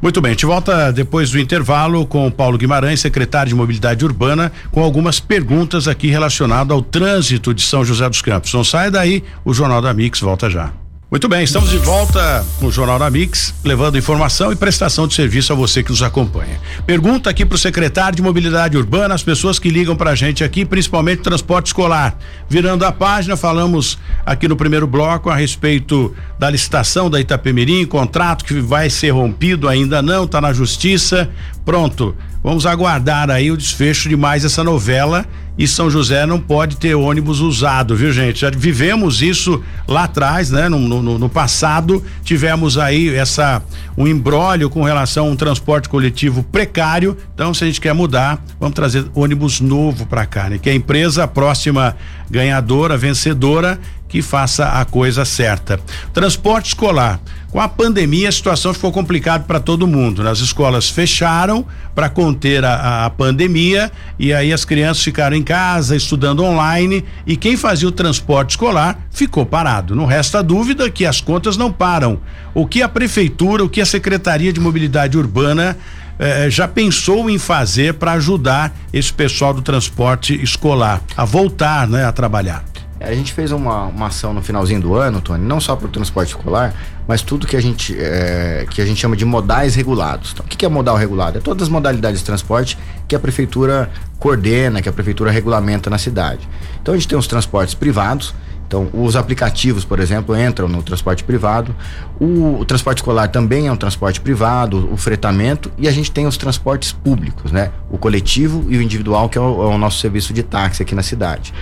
S2: Muito bem, a gente volta depois do intervalo com o Paulo Guimarães, secretário de Mobilidade Urbana, com algumas perguntas aqui relacionadas ao trânsito de São José dos Campos. Não sai daí, o Jornal da Mix volta já. Muito bem, estamos de volta com o Jornal da Mix, levando informação e prestação de serviço a você que nos acompanha. Pergunta aqui para o secretário de Mobilidade Urbana, as pessoas que ligam para a gente aqui, principalmente transporte escolar. Virando a página, falamos aqui no primeiro bloco a respeito da licitação da Itapemirim, contrato que vai ser rompido, ainda não, está na justiça. Pronto, vamos aguardar aí o desfecho de mais essa novela e São José não pode ter ônibus usado, viu gente? Já vivemos isso lá atrás, né? No, no, no passado tivemos aí essa um embrólio com relação a um transporte coletivo precário. Então, se a gente quer mudar, vamos trazer ônibus novo para cá, né? Que a empresa próxima ganhadora, vencedora, que faça a coisa certa. Transporte escolar. Com a pandemia, a situação ficou complicada para todo mundo. Né? As escolas fecharam para conter a, a, pandemia e aí as crianças ficaram em casa estudando online e quem fazia o transporte escolar ficou parado. Não resta dúvida que as contas não param. O que a prefeitura, o que a Secretaria de Mobilidade Urbana eh, já pensou em fazer para ajudar esse pessoal do transporte escolar a voltar, né, a trabalhar?
S4: A gente fez uma, uma ação no finalzinho do ano, Tony, não só para o transporte escolar, mas tudo que a gente é, que a gente chama de modais regulados. Então, o que é modal regulado? É todas as modalidades de transporte que a prefeitura coordena, que a prefeitura regulamenta na cidade. Então a gente tem os transportes privados, então, os aplicativos, por exemplo, entram no transporte privado. O, o, transporte escolar também é um transporte privado, o fretamento, e a gente tem os transportes públicos, né? O coletivo e o individual, que é o, é o nosso serviço de táxi aqui na cidade.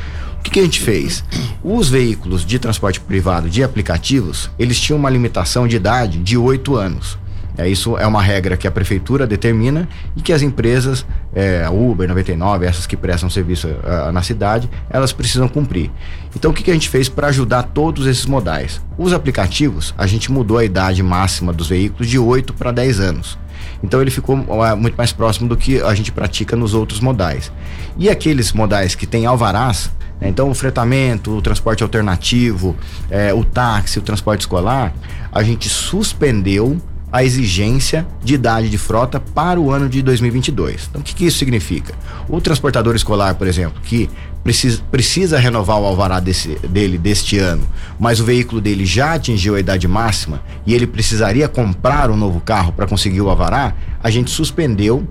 S4: Que, que, a gente fez? Os veículos de transporte privado de aplicativos, eles tinham uma limitação de idade de oito anos. É, isso é uma regra que a prefeitura determina e que as empresas, é, a Uber 99, essas que prestam serviço uh, na cidade, elas precisam cumprir. Então o que, que a gente fez para ajudar todos esses modais? Os aplicativos, a gente mudou a idade máxima dos veículos de 8 para 10 anos. Então ele ficou uh, muito mais próximo do que a gente pratica nos outros modais. E aqueles modais que têm alvarás, então o fretamento, o transporte alternativo, é, o táxi, o transporte escolar, a gente suspendeu a exigência de idade de frota para o ano de 2022. Então, o que, que isso significa? O transportador escolar, por exemplo, que precisa, precisa renovar o alvará desse, dele deste ano, mas o veículo dele já atingiu a idade máxima e ele precisaria comprar um novo carro para conseguir o alvará, a gente suspendeu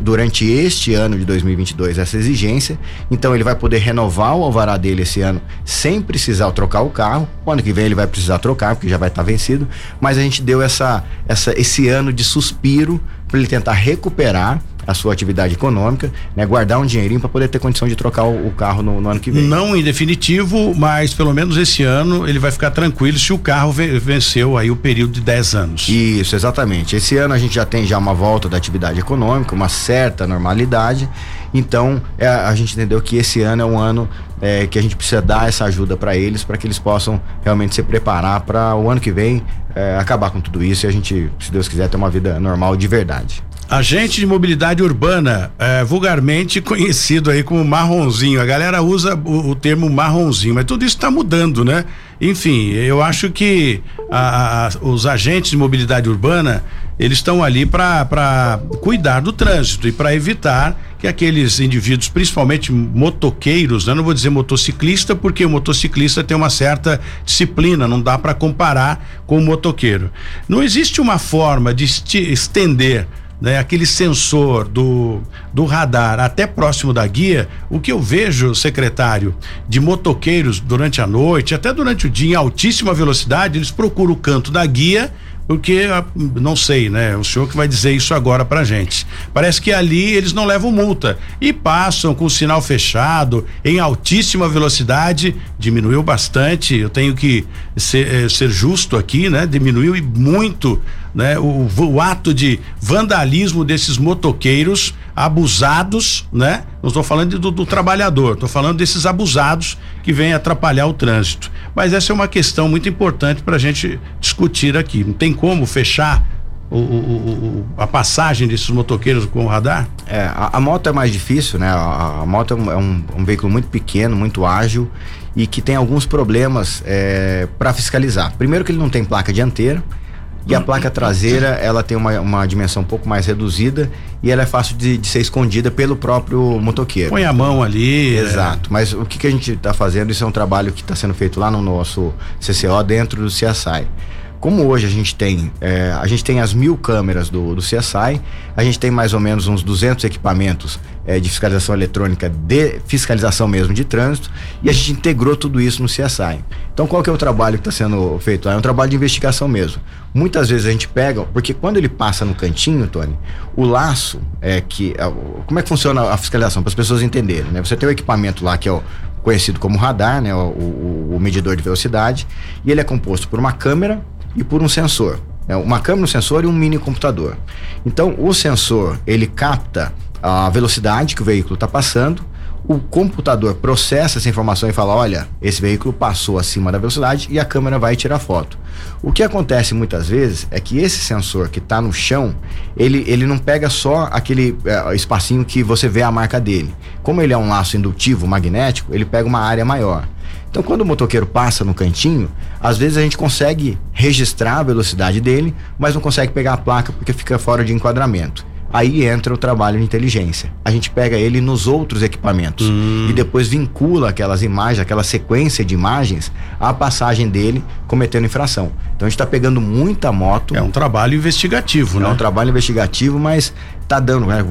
S4: durante este ano de 2022 essa exigência. Então ele vai poder renovar o alvará dele esse ano sem precisar trocar o carro. O ano que vem ele vai precisar trocar porque já vai estar tá vencido. Mas a gente deu essa, essa esse ano de suspiro para ele tentar recuperar a sua atividade econômica, né, guardar um dinheirinho para poder ter condição de trocar o, o carro no, no, ano que vem.
S2: Não em definitivo, mas pelo menos esse ano ele vai ficar tranquilo se o carro venceu aí o período de 10 anos.
S4: Isso, exatamente. Esse ano a gente já tem já uma volta da atividade econômica, uma certa normalidade. Então, é, a gente entendeu que esse ano é um ano é, que a gente precisa dar essa ajuda para eles, para que eles possam realmente se preparar para o ano que vem é, acabar com tudo isso e a gente, se Deus quiser, ter uma vida normal de verdade.
S2: Agente de mobilidade urbana, é, vulgarmente conhecido aí como marronzinho. A galera usa o, o termo marronzinho, mas tudo isso está mudando, né? Enfim, eu acho que a, a, os agentes de mobilidade urbana eles estão ali para cuidar do trânsito e para evitar que aqueles indivíduos, principalmente motoqueiros, né? não vou dizer motociclista, porque o motociclista tem uma certa disciplina, não dá para comparar com o motoqueiro. Não existe uma forma de estender né, aquele sensor do, do radar até próximo da guia, o que eu vejo, secretário, de motoqueiros durante a noite, até durante o dia, em altíssima velocidade, eles procuram o canto da guia porque ah, não sei, né? O senhor que vai dizer isso agora pra gente. Parece que ali eles não levam multa e passam com o sinal fechado em altíssima velocidade, diminuiu bastante. Eu tenho que ser, eh, ser justo aqui, né? Diminuiu muito, né? O, o ato de vandalismo desses motoqueiros abusados, né? Não estou falando do, do trabalhador, estou falando desses abusados que vêm atrapalhar o trânsito. Mas essa é uma questão muito importante para a gente discutir aqui. Não tem como fechar o, o, o, a passagem desses motoqueiros com o radar?
S4: É, a, a moto é mais difícil, né? A, a moto é, um, é um, um, veículo muito pequeno, muito ágil e que tem alguns problemas é, para fiscalizar. Primeiro que ele não tem placa dianteira e a placa traseira, ela tem uma, uma dimensão um pouco mais reduzida e ela é fácil de, de ser escondida pelo próprio motoqueiro.
S2: Põe a mão ali.
S4: É. Exato. É. Mas o que, que a gente está fazendo? Isso é um trabalho que está sendo feito lá no nosso CCO dentro do CSI. Como hoje a gente tem, é, a gente tem as mil câmeras do, do CSI, a gente tem mais ou menos uns 200 equipamentos é, de fiscalização eletrônica, de fiscalização mesmo de trânsito, e a gente integrou tudo isso no CSI. Então, qual que é o trabalho que está sendo feito? É um trabalho de investigação mesmo. Muitas vezes a gente pega, porque quando ele passa no cantinho, Tony, o laço é que. É, como é que funciona a fiscalização? Para as pessoas entenderem, né? Você tem o equipamento lá que é o conhecido como radar, né? O, o, o medidor de velocidade, e ele é composto por uma câmera e por um sensor. É uma câmera, um sensor e um mini computador. Então, o sensor ele capta a velocidade que o veículo está passando. O computador processa essa informação e fala: olha, esse veículo passou acima da velocidade e a câmera vai tirar foto. O que acontece muitas vezes é que esse sensor que está no chão, ele, ele não pega só aquele é, espacinho que você vê a marca dele. Como ele é um laço indutivo magnético, ele pega uma área maior. Então, quando o motoqueiro passa no cantinho, às vezes a gente consegue registrar a velocidade dele, mas não consegue pegar a placa porque fica fora de enquadramento. Aí entra o trabalho de inteligência. A gente pega ele nos outros equipamentos
S2: Hum.
S4: e depois vincula aquelas imagens, aquela sequência de imagens à passagem dele cometendo infração. Então a gente está pegando muita moto.
S2: É um trabalho investigativo,
S4: É
S2: né?
S4: um trabalho investigativo, mas tá dando, né,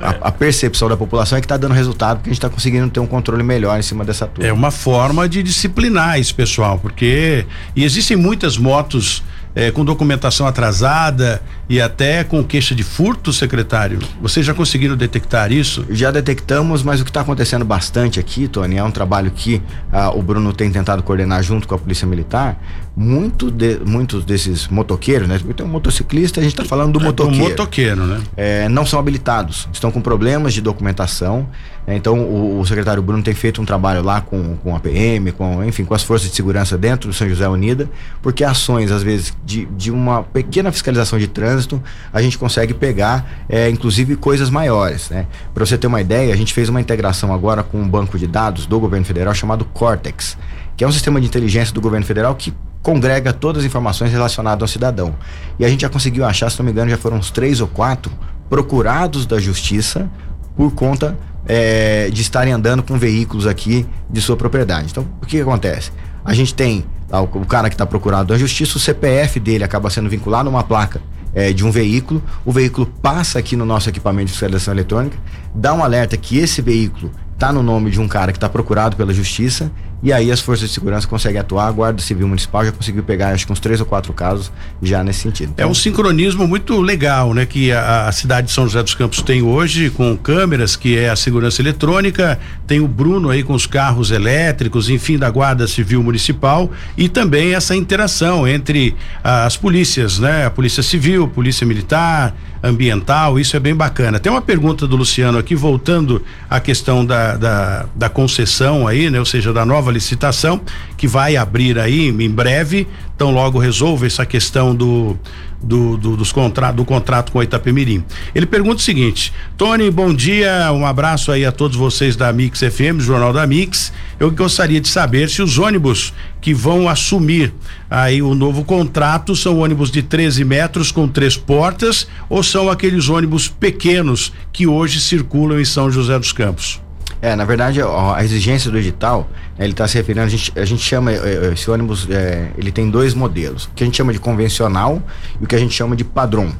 S4: a, a- a percepção da população é que tá dando resultado, porque a gente tá conseguindo ter um controle melhor em cima dessa turma.
S2: É uma forma de disciplinar esse pessoal, porque e existem muitas motos eh, com documentação atrasada e até com queixa de furto, secretário. Vocês já conseguiram detectar isso?
S4: Já detectamos, mas o que está acontecendo bastante aqui, Tony, é um trabalho que ah, o Bruno tem tentado coordenar junto com a Polícia Militar. Muito de- muitos desses motoqueiros, né? Porque tem um motociclista, a gente está falando do
S2: É,
S4: motoqueiro.
S2: motoqueiro, né?
S4: é, não são habilitados, estão com problemas de documentação. né? Então, o, o secretário Bruno tem feito um trabalho lá com, com a PM, com, enfim, com as forças de segurança dentro do São José Unida, porque ações, às vezes, de, de uma pequena fiscalização de trânsito, a gente consegue pegar, é, inclusive, coisas maiores. Né? Para você ter uma ideia, a gente fez uma integração agora com um banco de dados do governo federal chamado Cortex, que é um sistema de inteligência do governo federal que congrega todas as informações relacionadas ao cidadão. E a gente já conseguiu achar, se não me engano, já foram uns três ou quatro procurados da justiça por conta eh, de estarem andando com veículos aqui de sua propriedade. Então, o que, que acontece? A gente tem lá, o, o cara que está procurado da justiça, o CPF dele acaba sendo vinculado a uma placa eh, de um veículo, o veículo passa aqui no nosso equipamento de fiscalização eletrônica, dá um alerta que esse veículo está no nome de um cara que está procurado pela justiça e aí as forças de segurança conseguem atuar, a Guarda Civil Municipal já conseguiu pegar acho que uns três ou quatro casos já nesse sentido.
S2: É um sincronismo muito legal, né? Que a, a cidade de São José dos Campos tem hoje com câmeras, que é a segurança eletrônica, tem o Bruno aí com os carros elétricos, enfim, da Guarda Civil Municipal e também essa interação entre as polícias, né? A Polícia Civil, Polícia Militar, Ambiental, isso é bem bacana. Tem uma pergunta do Luciano aqui, voltando à questão da, da, da concessão aí, né? Ou seja, da nova licitação, que vai abrir aí em breve, então logo resolve essa questão do do, do, dos contra, do contrato com a Itapemirim. Ele pergunta o seguinte: Tony, bom dia, um abraço aí a todos vocês da Mix FM, Jornal da Mix. Eu gostaria de saber se os ônibus que vão assumir aí o novo contrato são ônibus de 13 metros com três portas ou são aqueles ônibus pequenos que hoje circulam em São José dos Campos.
S4: É, na verdade, a exigência do edital, né, ele está se referindo, a gente, a gente chama, eh, eh, esse ônibus, eh, ele tem dois modelos, o que a gente chama de convencional e o que a gente chama de padrão.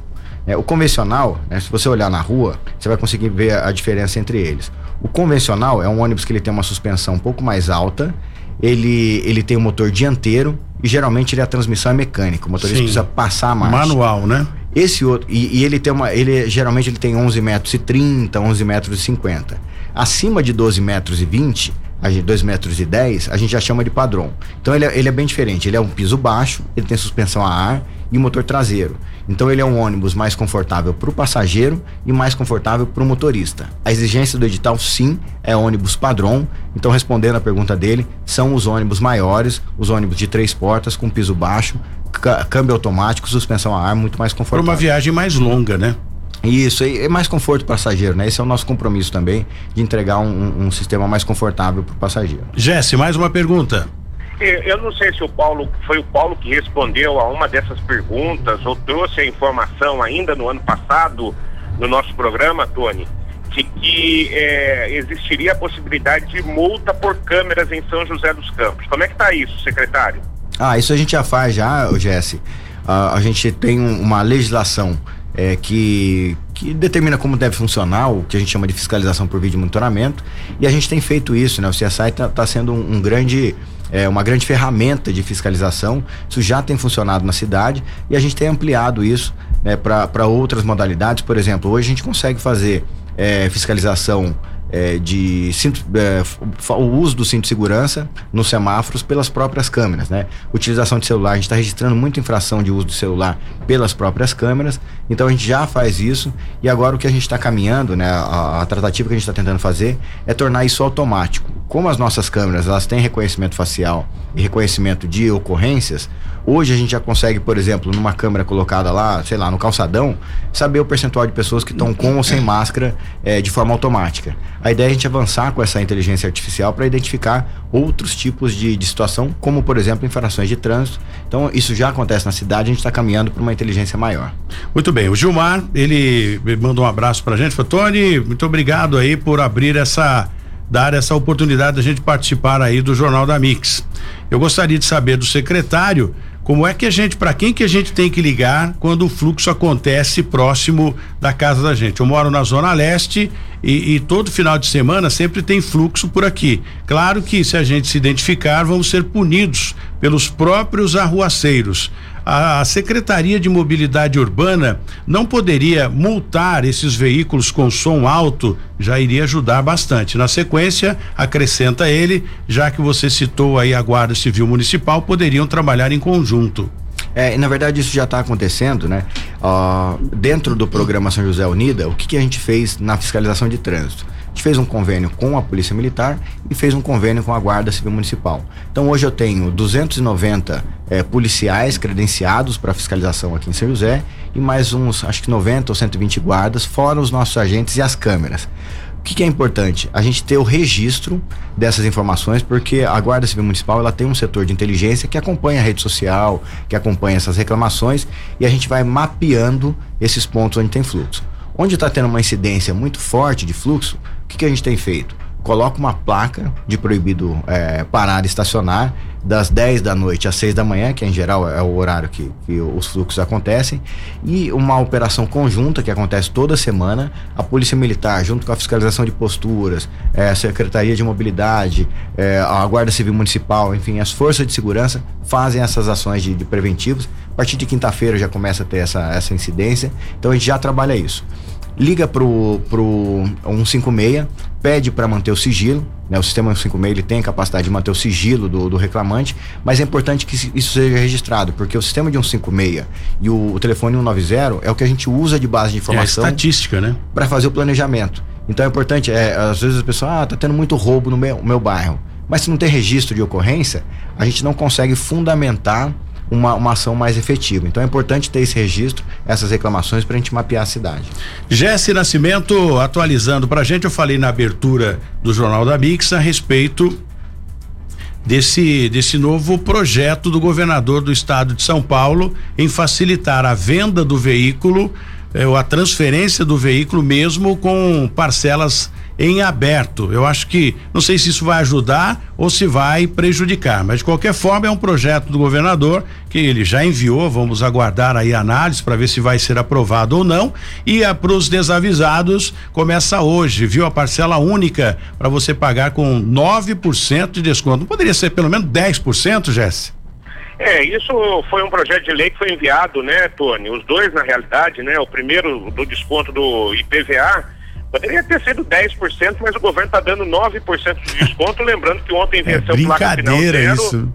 S4: É, o convencional, né, se você olhar na rua, você vai conseguir ver a, a diferença entre eles. O convencional é um ônibus que ele tem uma suspensão um pouco mais alta, ele, ele tem um motor dianteiro e geralmente ele, a transmissão é mecânica, o motorista
S2: Sim.
S4: precisa passar a marcha.
S2: Manual, né?
S4: Esse outro, e, e ele tem uma, ele geralmente ele tem 11 metros e 30, 11 metros e 50. Acima de 12 metros e 20, a gente, 2 metros e 10, a gente já chama de padrão. Então ele é, ele é bem diferente, ele é um piso baixo, ele tem suspensão a ar e motor traseiro. Então ele é um ônibus mais confortável para o passageiro e mais confortável para o motorista. A exigência do edital sim é ônibus padrão. Então respondendo a pergunta dele, são os ônibus maiores, os ônibus de três portas com piso baixo, câmbio automático, suspensão a ar, muito mais
S2: Para
S4: confortável.
S2: uma viagem mais longa, né?
S4: Isso, e é mais conforto pro passageiro, né? Esse é o nosso compromisso também, de entregar um, um- sistema mais confortável pro passageiro.
S2: Jesse, mais uma pergunta.
S6: Eu eu não sei se o Paulo foi o Paulo que respondeu a uma dessas perguntas ou trouxe a informação ainda no ano passado no nosso programa, Tony, de que é, existiria a possibilidade de multa por câmeras em São José dos Campos. Como é que está isso, secretário?
S4: Ah, isso a gente já faz já, Jesse. Ah, a gente tem um- uma legislação é, que, que determina como deve funcionar, o que a gente chama de fiscalização por vídeo monitoramento, e a gente tem feito isso, né? O CSI está sendo um, um grande é, uma grande ferramenta de fiscalização. Isso já tem funcionado na cidade e a gente tem ampliado isso né, para outras modalidades. Por exemplo, hoje a gente consegue fazer é, fiscalização é, de cinto, é, o uso do cinto de segurança nos semáforos pelas próprias câmeras, né? Utilização de celular, a gente está registrando muita infração de uso do celular pelas próprias câmeras, então a gente já faz isso e agora o que a gente está caminhando, né? A, a tratativa que a gente está tentando fazer é tornar isso automático. Como as nossas câmeras elas têm reconhecimento facial e reconhecimento de ocorrências, hoje a gente já consegue, por exemplo, numa câmera colocada lá, sei lá, no calçadão, saber o percentual de pessoas que estão com ou sem máscara é, de forma automática. A ideia é a gente avançar com essa inteligência artificial para identificar outros tipos de, de situação, como por exemplo infrações de trânsito. Então isso já acontece na cidade, a gente está caminhando para uma inteligência maior.
S2: Muito bem, o Gilmar, ele mandou um abraço para a gente, falou, Tony, muito obrigado aí por abrir essa dar essa oportunidade da gente participar aí do Jornal da Mix. Eu gostaria de saber do secretário como é que a gente, para quem que a gente tem que ligar quando o fluxo acontece próximo da casa da gente? Eu moro na Zona Leste e, e, todo final de semana sempre tem fluxo por aqui. Claro que se a gente se identificar, vamos ser punidos pelos próprios arruaceiros a Secretaria de Mobilidade Urbana não poderia multar esses veículos com som alto, já iria ajudar bastante. Na sequência, acrescenta ele, já que você citou aí a Guarda Civil Municipal, poderiam trabalhar em conjunto.
S4: É, na verdade isso já está acontecendo, né? Uh, dentro do programa São José Unida, o que, que a gente fez na fiscalização de trânsito? gente fez um convênio com a Polícia Militar e fez um convênio com a Guarda Civil Municipal. Então hoje eu tenho 290 eh, policiais credenciados para fiscalização aqui em São José e mais uns, acho que 90 ou 120 guardas, fora os nossos agentes e as câmeras. O que, que, é importante? A gente ter o registro dessas informações, porque a Guarda Civil Municipal ela tem um setor de inteligência que acompanha a rede social, que acompanha essas reclamações e a gente vai mapeando esses pontos onde tem fluxo. Onde está tendo uma incidência muito forte de fluxo, o que, que a gente tem feito? Coloca uma placa de proibido é, parar e estacionar das 10 da noite às 6 da manhã, que em geral é o horário que, que os fluxos acontecem, e uma operação conjunta que acontece toda semana, a Polícia Militar, junto com a fiscalização de posturas, é, a Secretaria de Mobilidade, é, a Guarda Civil Municipal, enfim, as forças de segurança fazem essas ações de, de preventivos. A partir de quinta-feira já começa a ter essa, essa incidência, então a gente já trabalha isso liga pro, pro 156, pede para manter o sigilo, né? O sistema 156 ele tem a capacidade de manter o sigilo do, do, reclamante, mas é importante que isso seja registrado, porque o sistema de 156 e o, o telefone 190 é o que a gente usa de base de informação.
S2: É estatística, né?
S4: Para fazer o planejamento. Então é importante, é, às vezes a pessoa, ah, tá tendo muito roubo no meu, meu bairro. Mas se não tem registro de ocorrência, a gente não consegue fundamentar uma, uma ação mais efetiva. Então é importante ter esse registro, essas reclamações, para a gente mapear a cidade.
S2: Jesse Nascimento, atualizando para a gente, eu falei na abertura do Jornal da Mix a respeito desse, desse novo projeto do governador do estado de São Paulo em facilitar a venda do veículo, eh, ou a transferência do veículo mesmo com parcelas em aberto. Eu acho que, não sei se isso vai ajudar ou se vai prejudicar, mas de qualquer forma é um projeto do governador que ele já enviou, vamos aguardar aí a análise para ver se vai ser aprovado ou não. E para os desavisados, começa hoje, viu? A parcela única para você pagar com 9% de desconto. Não poderia ser pelo menos 10%, Jesse?
S7: É, isso foi um projeto de lei que foi enviado, né, Tony? Os dois, na realidade, né? O primeiro do desconto do IPVA Poderia ter sido 10%, mas o governo está dando 9% de desconto. lembrando que ontem é venceu
S2: é placa final zero. Isso.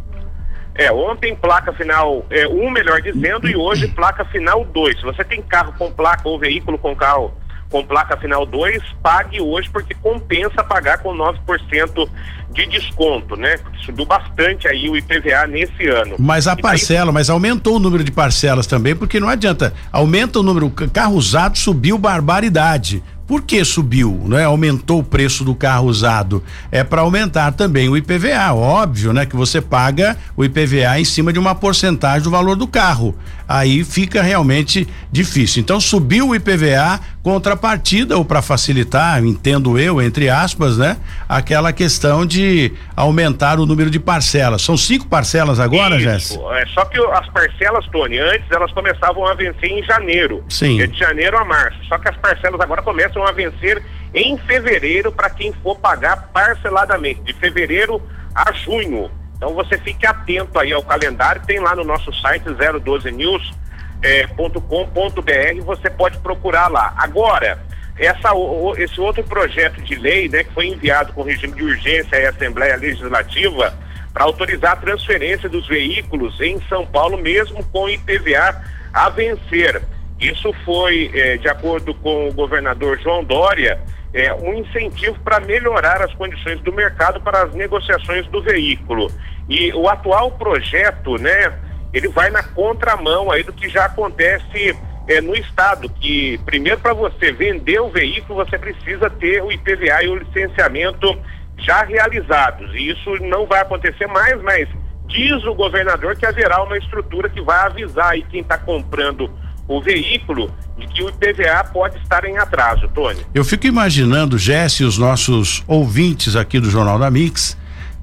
S7: É, ontem placa final é, um, melhor dizendo, e hoje placa final 2. Se você tem carro com placa ou veículo com carro com placa final 2, pague hoje porque compensa pagar com 9% de desconto, né? Subiu bastante aí o IPVA nesse ano.
S2: Mas a parcela, mas aumentou o número de parcelas também, porque não adianta. Aumenta o número, carro usado subiu barbaridade. Por que subiu, né? Aumentou o preço do carro usado? É para aumentar também o IPVA, óbvio, né? Que você paga o IPVA em cima de uma porcentagem do valor do carro. Aí fica realmente difícil. Então subiu o IPVA, contrapartida ou para facilitar, entendo eu, entre aspas, né? Aquela questão de aumentar o número de parcelas. São cinco parcelas agora, Jéssica?
S7: É, só que as parcelas, Tony, antes elas começavam a vencer em janeiro.
S2: Sim.
S7: De janeiro a março. Só que as parcelas agora começam a vencer em fevereiro para quem for pagar parceladamente, de fevereiro a junho. Então você fique atento aí ao calendário, tem lá no nosso site 012news.com.br, eh, você pode procurar lá. Agora, essa, o, esse outro projeto de lei, né, que foi enviado com regime de urgência à Assembleia Legislativa para autorizar a transferência dos veículos em São Paulo, mesmo com IPVA a vencer. Isso foi, é, de acordo com o governador João Dória, é, um incentivo para melhorar as condições do mercado para as negociações do veículo. E o atual projeto, né, ele vai na contramão aí do que já acontece é, no estado, que primeiro para você vender o veículo você precisa ter o IPVA e o licenciamento já realizados. E isso não vai acontecer mais, mas diz o governador que haverá uma estrutura que vai avisar aí quem está comprando o veículo de que o IPVA pode estar em atraso, Tony.
S2: Eu fico imaginando, Jesse, os nossos ouvintes aqui do Jornal da Mix,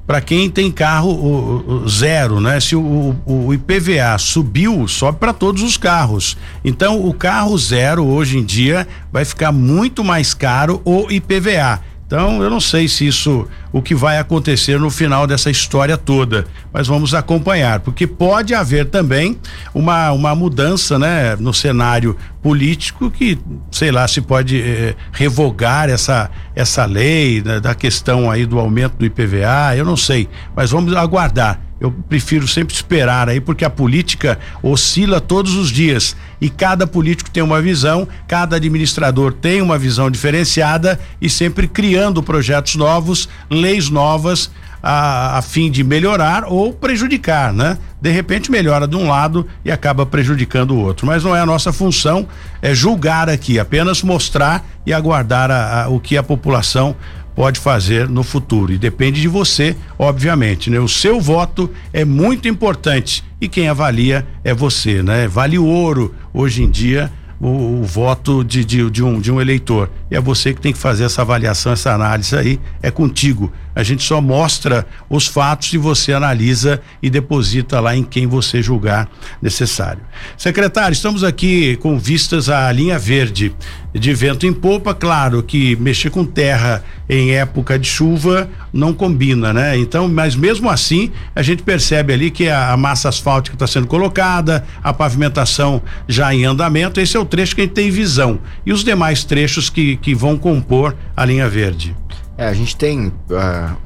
S2: para quem tem carro o, o, zero, né? Se o, o, IPVA subiu, sobe para todos os carros. Então, o carro zero hoje em dia vai ficar muito mais caro o IPVA. Então, eu não sei se isso o que vai acontecer no final dessa história toda, mas vamos acompanhar, porque pode haver também uma, uma mudança, né, no cenário político que, sei lá, se pode eh, revogar essa essa lei né, da questão aí do aumento do IPVA, eu não sei, mas vamos aguardar. Eu prefiro sempre esperar aí, porque a política oscila todos os dias. E cada político tem uma visão, cada administrador tem uma visão diferenciada e sempre criando projetos novos, leis novas, a, a, fim de melhorar ou prejudicar, né? De repente melhora de um lado e acaba prejudicando o outro. Mas não é a nossa função é julgar aqui, apenas mostrar e aguardar a, a, o que a população pode fazer no futuro. E depende de você, obviamente, né? O seu voto é muito importante e quem avalia é você, né? Vale ouro hoje em dia o, o voto de, de, de, um, de um eleitor. E é você que tem que fazer essa avaliação, essa análise aí, é contigo. A gente só mostra os fatos e você analisa e deposita lá em quem você julgar necessário. Secretário, estamos aqui com vistas à linha verde de vento em popa, claro que mexer com terra em época de chuva não combina, né? Então, mas mesmo assim, a gente percebe ali que a, a massa asfáltica está sendo colocada, a pavimentação já em andamento, esse é o trecho que a gente tem visão. E os demais trechos que, que vão compor a linha verde.
S4: É, a gente tem uh,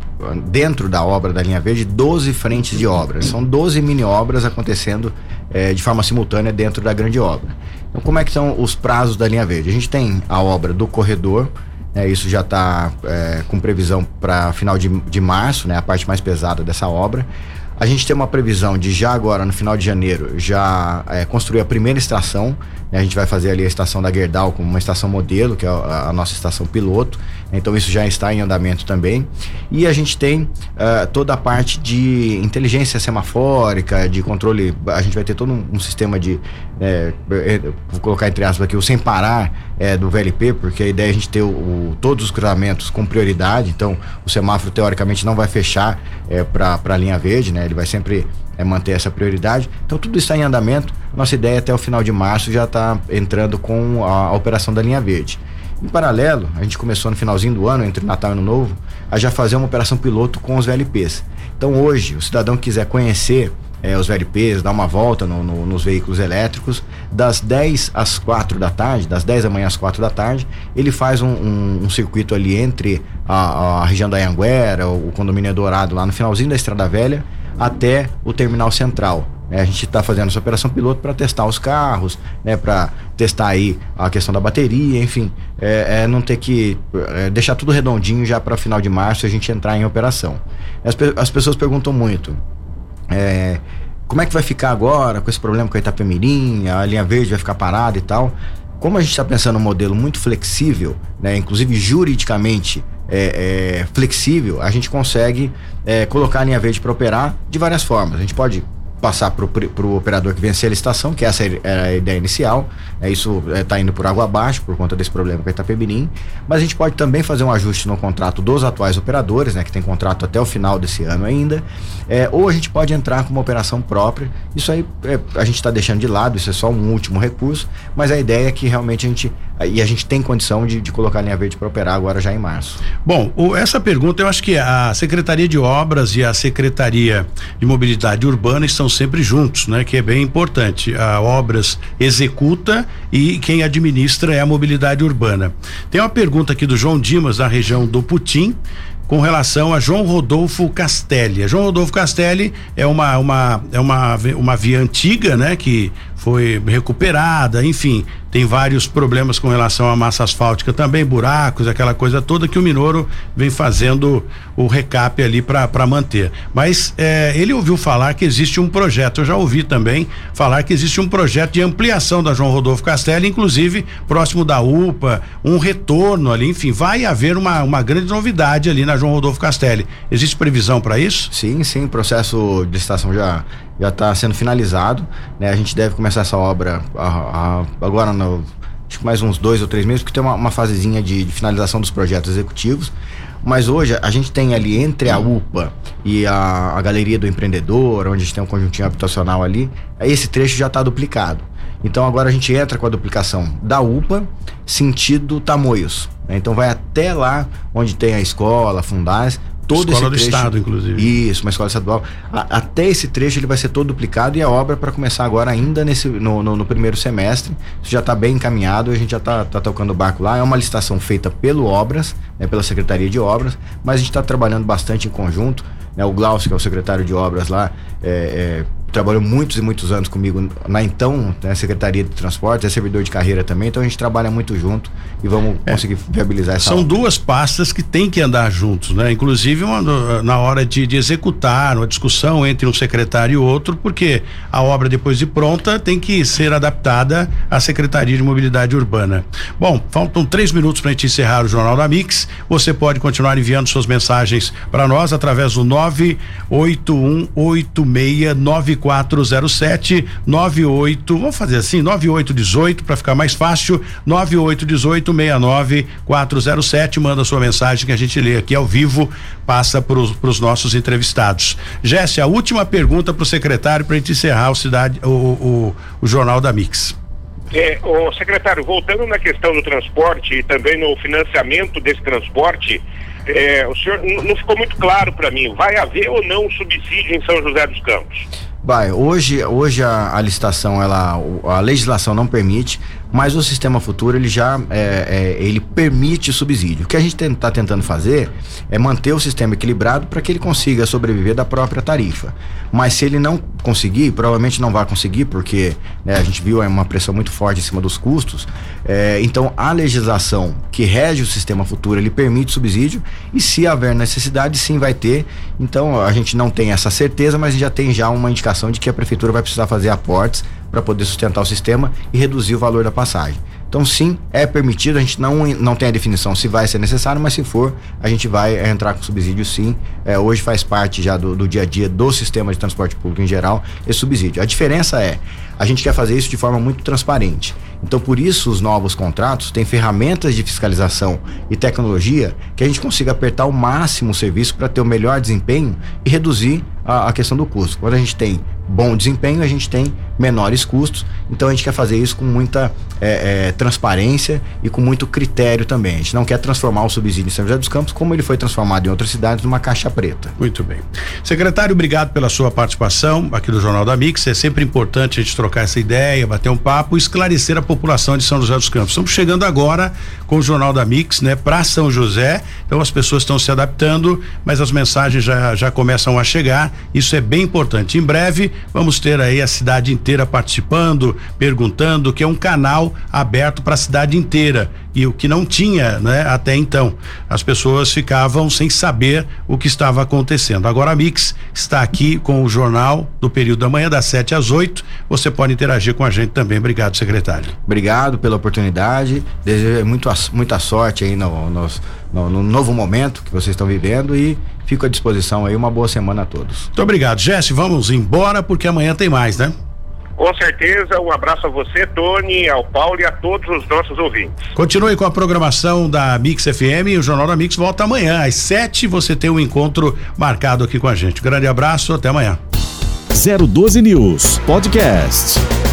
S4: dentro da obra da linha verde 12 frentes de obras. São 12 mini obras acontecendo eh, de forma simultânea dentro da grande obra. Então, como é que são os prazos da linha verde? A gente tem a obra do corredor, né, isso já está eh, com previsão para final de, de março, né, a parte mais pesada dessa obra. A gente tem uma previsão de já agora, no final de janeiro, já é, construir a primeira estação. Né? A gente vai fazer ali a estação da Gerdau como uma estação modelo, que é a, nossa estação piloto. Então isso já está em andamento também. E a gente tem uh, toda a parte de inteligência semafórica, de controle. A gente vai ter todo um, um sistema de. É, vou colocar entre aspas aqui, o sem parar é, do VLP, porque a ideia é a gente ter o, o, todos os cruzamentos com prioridade. Então o semáforo teoricamente não vai fechar é, para a linha verde, né? Ele vai sempre é, manter essa prioridade. Então tudo está em andamento. Nossa ideia é até o final de março já está entrando com a, a operação da linha verde. Em paralelo, a gente começou no finalzinho do ano, entre Natal e Ano Novo, a já fazer uma operação piloto com os VLPs. Então hoje, o cidadão que quiser conhecer é, os VLPs, dar uma volta no, no, nos veículos elétricos, das 10 às 4 da tarde, das 10 da manhã às 4 da tarde, ele faz um, um, um circuito ali entre a, a, região da Anguera, o, o condomínio Dourado, lá no finalzinho da Estrada Velha, até o terminal central. É, a gente está fazendo essa operação piloto para testar os carros, né, para testar aí a questão da bateria, enfim, é, é não ter que é, deixar tudo redondinho já para final de março a gente entrar em operação. As, as pessoas perguntam muito, é, como é que vai ficar agora com esse problema com a Itapemirim, a linha verde vai ficar parada e tal? Como a gente está pensando um modelo muito flexível, né, inclusive juridicamente é, é, flexível, a gente consegue é, colocar a linha verde para operar de várias formas. A gente pode passar para o operador que vencer a licitação, que essa era a ideia inicial. É, isso está é, indo por água abaixo por conta desse problema com a Itapemirim. Mas a gente pode também fazer um ajuste no contrato dos atuais operadores, né, que tem contrato até o final desse ano ainda. É, ou a gente pode entrar com uma operação própria. Isso aí é, a gente está deixando de lado, isso é só um último recurso. Mas a ideia é que realmente a gente e a gente tem condição de, de colocar a linha verde para operar agora já em março.
S2: Bom, o, essa pergunta eu acho que a Secretaria de Obras e a Secretaria de Mobilidade Urbana estão sempre juntos, né? Que é bem importante. A Obras executa e quem administra é a mobilidade urbana. Tem uma pergunta aqui do João Dimas, da região do Putim com relação a João Rodolfo Castelli. João Rodolfo Castelli é uma, uma, é uma, uma via antiga, né? Que foi recuperada, enfim, tem vários problemas com relação à massa asfáltica também, buracos, aquela coisa toda que o Minoro vem fazendo o recap ali para manter. Mas é, ele ouviu falar que existe um projeto, eu já ouvi também falar que existe um projeto de ampliação da João Rodolfo Castelli, inclusive próximo da UPA, um retorno ali, enfim, vai haver uma, uma grande novidade ali na João Rodolfo Castelli. Existe previsão para isso?
S4: Sim, sim, processo de licitação já já está sendo finalizado. Né? A gente deve começar essa obra a, a, agora no, acho que mais uns dois ou três meses, porque tem uma, uma fasezinha de, de, finalização dos projetos executivos. Mas hoje a gente tem ali entre a UPA e a, a Galeria do Empreendedor, onde a gente tem um conjuntinho habitacional ali, esse trecho já está duplicado. Então agora a gente entra com a duplicação da UPA, sentido Tamoios. Né? Então vai até lá onde tem a escola, Fundais, todo
S2: escola
S4: esse trecho,
S2: do estado, inclusive.
S4: Isso, uma escola estadual. A, até esse trecho ele vai ser todo duplicado e a obra para começar agora ainda nesse no, no, no primeiro semestre. Isso já está bem encaminhado, a gente já está tá tocando o barco lá. É uma licitação feita pelo Obras, né, pela Secretaria de Obras, mas a gente está trabalhando bastante em conjunto. Né, o Glaucio, que é o secretário de Obras lá, é, é trabalhou muitos e muitos anos comigo na então né, Secretaria de Transportes, é servidor de carreira também, então a gente trabalha muito junto e vamos é, conseguir viabilizar essa
S2: São
S4: obra.
S2: duas pastas que têm que andar juntos, né? Inclusive uma, na hora de, de, executar, uma discussão entre um secretário e outro, porque a obra depois de pronta tem que ser adaptada à Secretaria de Mobilidade Urbana. Bom, faltam três minutos para a gente encerrar o Jornal da Mix. Você pode continuar enviando suas mensagens para nós através do 9818694 9407 98, vamos fazer assim, 9818 para ficar mais fácil, 9818 69 407, manda sua mensagem que a gente lê aqui ao vivo, passa para os nossos entrevistados. Jesse, a última pergunta para o secretário para a gente encerrar o cidade o, o, o jornal da Mix.
S7: É, o secretário, voltando na questão do transporte e também no financiamento desse transporte, é, o senhor não ficou muito claro para mim. Vai haver ou não subsídio em São José dos Campos?
S4: Vai, hoje, hoje a, a, licitação, ela, a legislação não permite, mas o sistema futuro ele já é, é, ele permite subsídio. O que a gente está tentando fazer é manter o sistema equilibrado para que ele consiga sobreviver da própria tarifa. Mas se ele não conseguir, provavelmente não vai conseguir, porque né, a gente viu é uma pressão muito forte em cima dos custos. É, então a legislação que rege o sistema futuro ele permite subsídio e se haver necessidade, sim vai ter. Então a gente não tem essa certeza, mas já tem já uma indicação indicação de que a prefeitura vai precisar fazer aportes para poder sustentar o sistema e reduzir o valor da passagem. Então, sim, é permitido, a gente não, não tem a definição se vai ser necessário, mas se for, a gente vai é, entrar com subsídio sim. É, hoje faz parte já do, do, dia a dia do sistema de transporte público em geral, esse subsídio. A diferença é, a gente quer fazer isso de forma muito transparente. Então, por isso, os novos contratos têm ferramentas de fiscalização e tecnologia que a gente consiga apertar ao máximo o serviço para ter o melhor desempenho e reduzir a, a questão do custo. Quando a gente tem bom desempenho, a gente tem menores custos. Então a gente quer fazer isso com muita é, é, transparência e com muito critério também. A gente não quer transformar o subsídio em São José dos Campos, como ele foi transformado em outras cidades, numa caixa preta.
S2: Muito bem. Secretário, obrigado pela sua participação aqui do Jornal da Mix. É sempre importante a gente trocar essa ideia, bater um papo, esclarecer a população de São José dos Campos. Estamos chegando agora com o Jornal da Mix, né, para São José. Então as pessoas estão se adaptando, mas as mensagens já já começam a chegar. Isso é bem importante. Em breve vamos ter aí a cidade inteira participando, perguntando, que é um canal aberto para a cidade inteira e o que não tinha, né, até então. As pessoas ficavam sem saber o que estava acontecendo. Agora a Mix está aqui com o jornal do período da manhã das 7 às 8. Você pode interagir com a gente também. Obrigado, secretário.
S4: Obrigado pela oportunidade. Desejo muito, muita sorte aí no, no, no, no novo momento que vocês estão vivendo e fico à disposição aí. Uma boa semana a todos.
S2: Muito obrigado, Jesse. Vamos embora porque amanhã tem mais, né?
S7: Com certeza, um abraço a você, Tony, ao Paulo e a todos os nossos ouvintes.
S2: Continue com a programação da Mix FM. O Jornal da Mix volta amanhã. Às sete você tem um encontro marcado aqui com a gente. grande abraço, até amanhã.
S1: 012 News Podcast.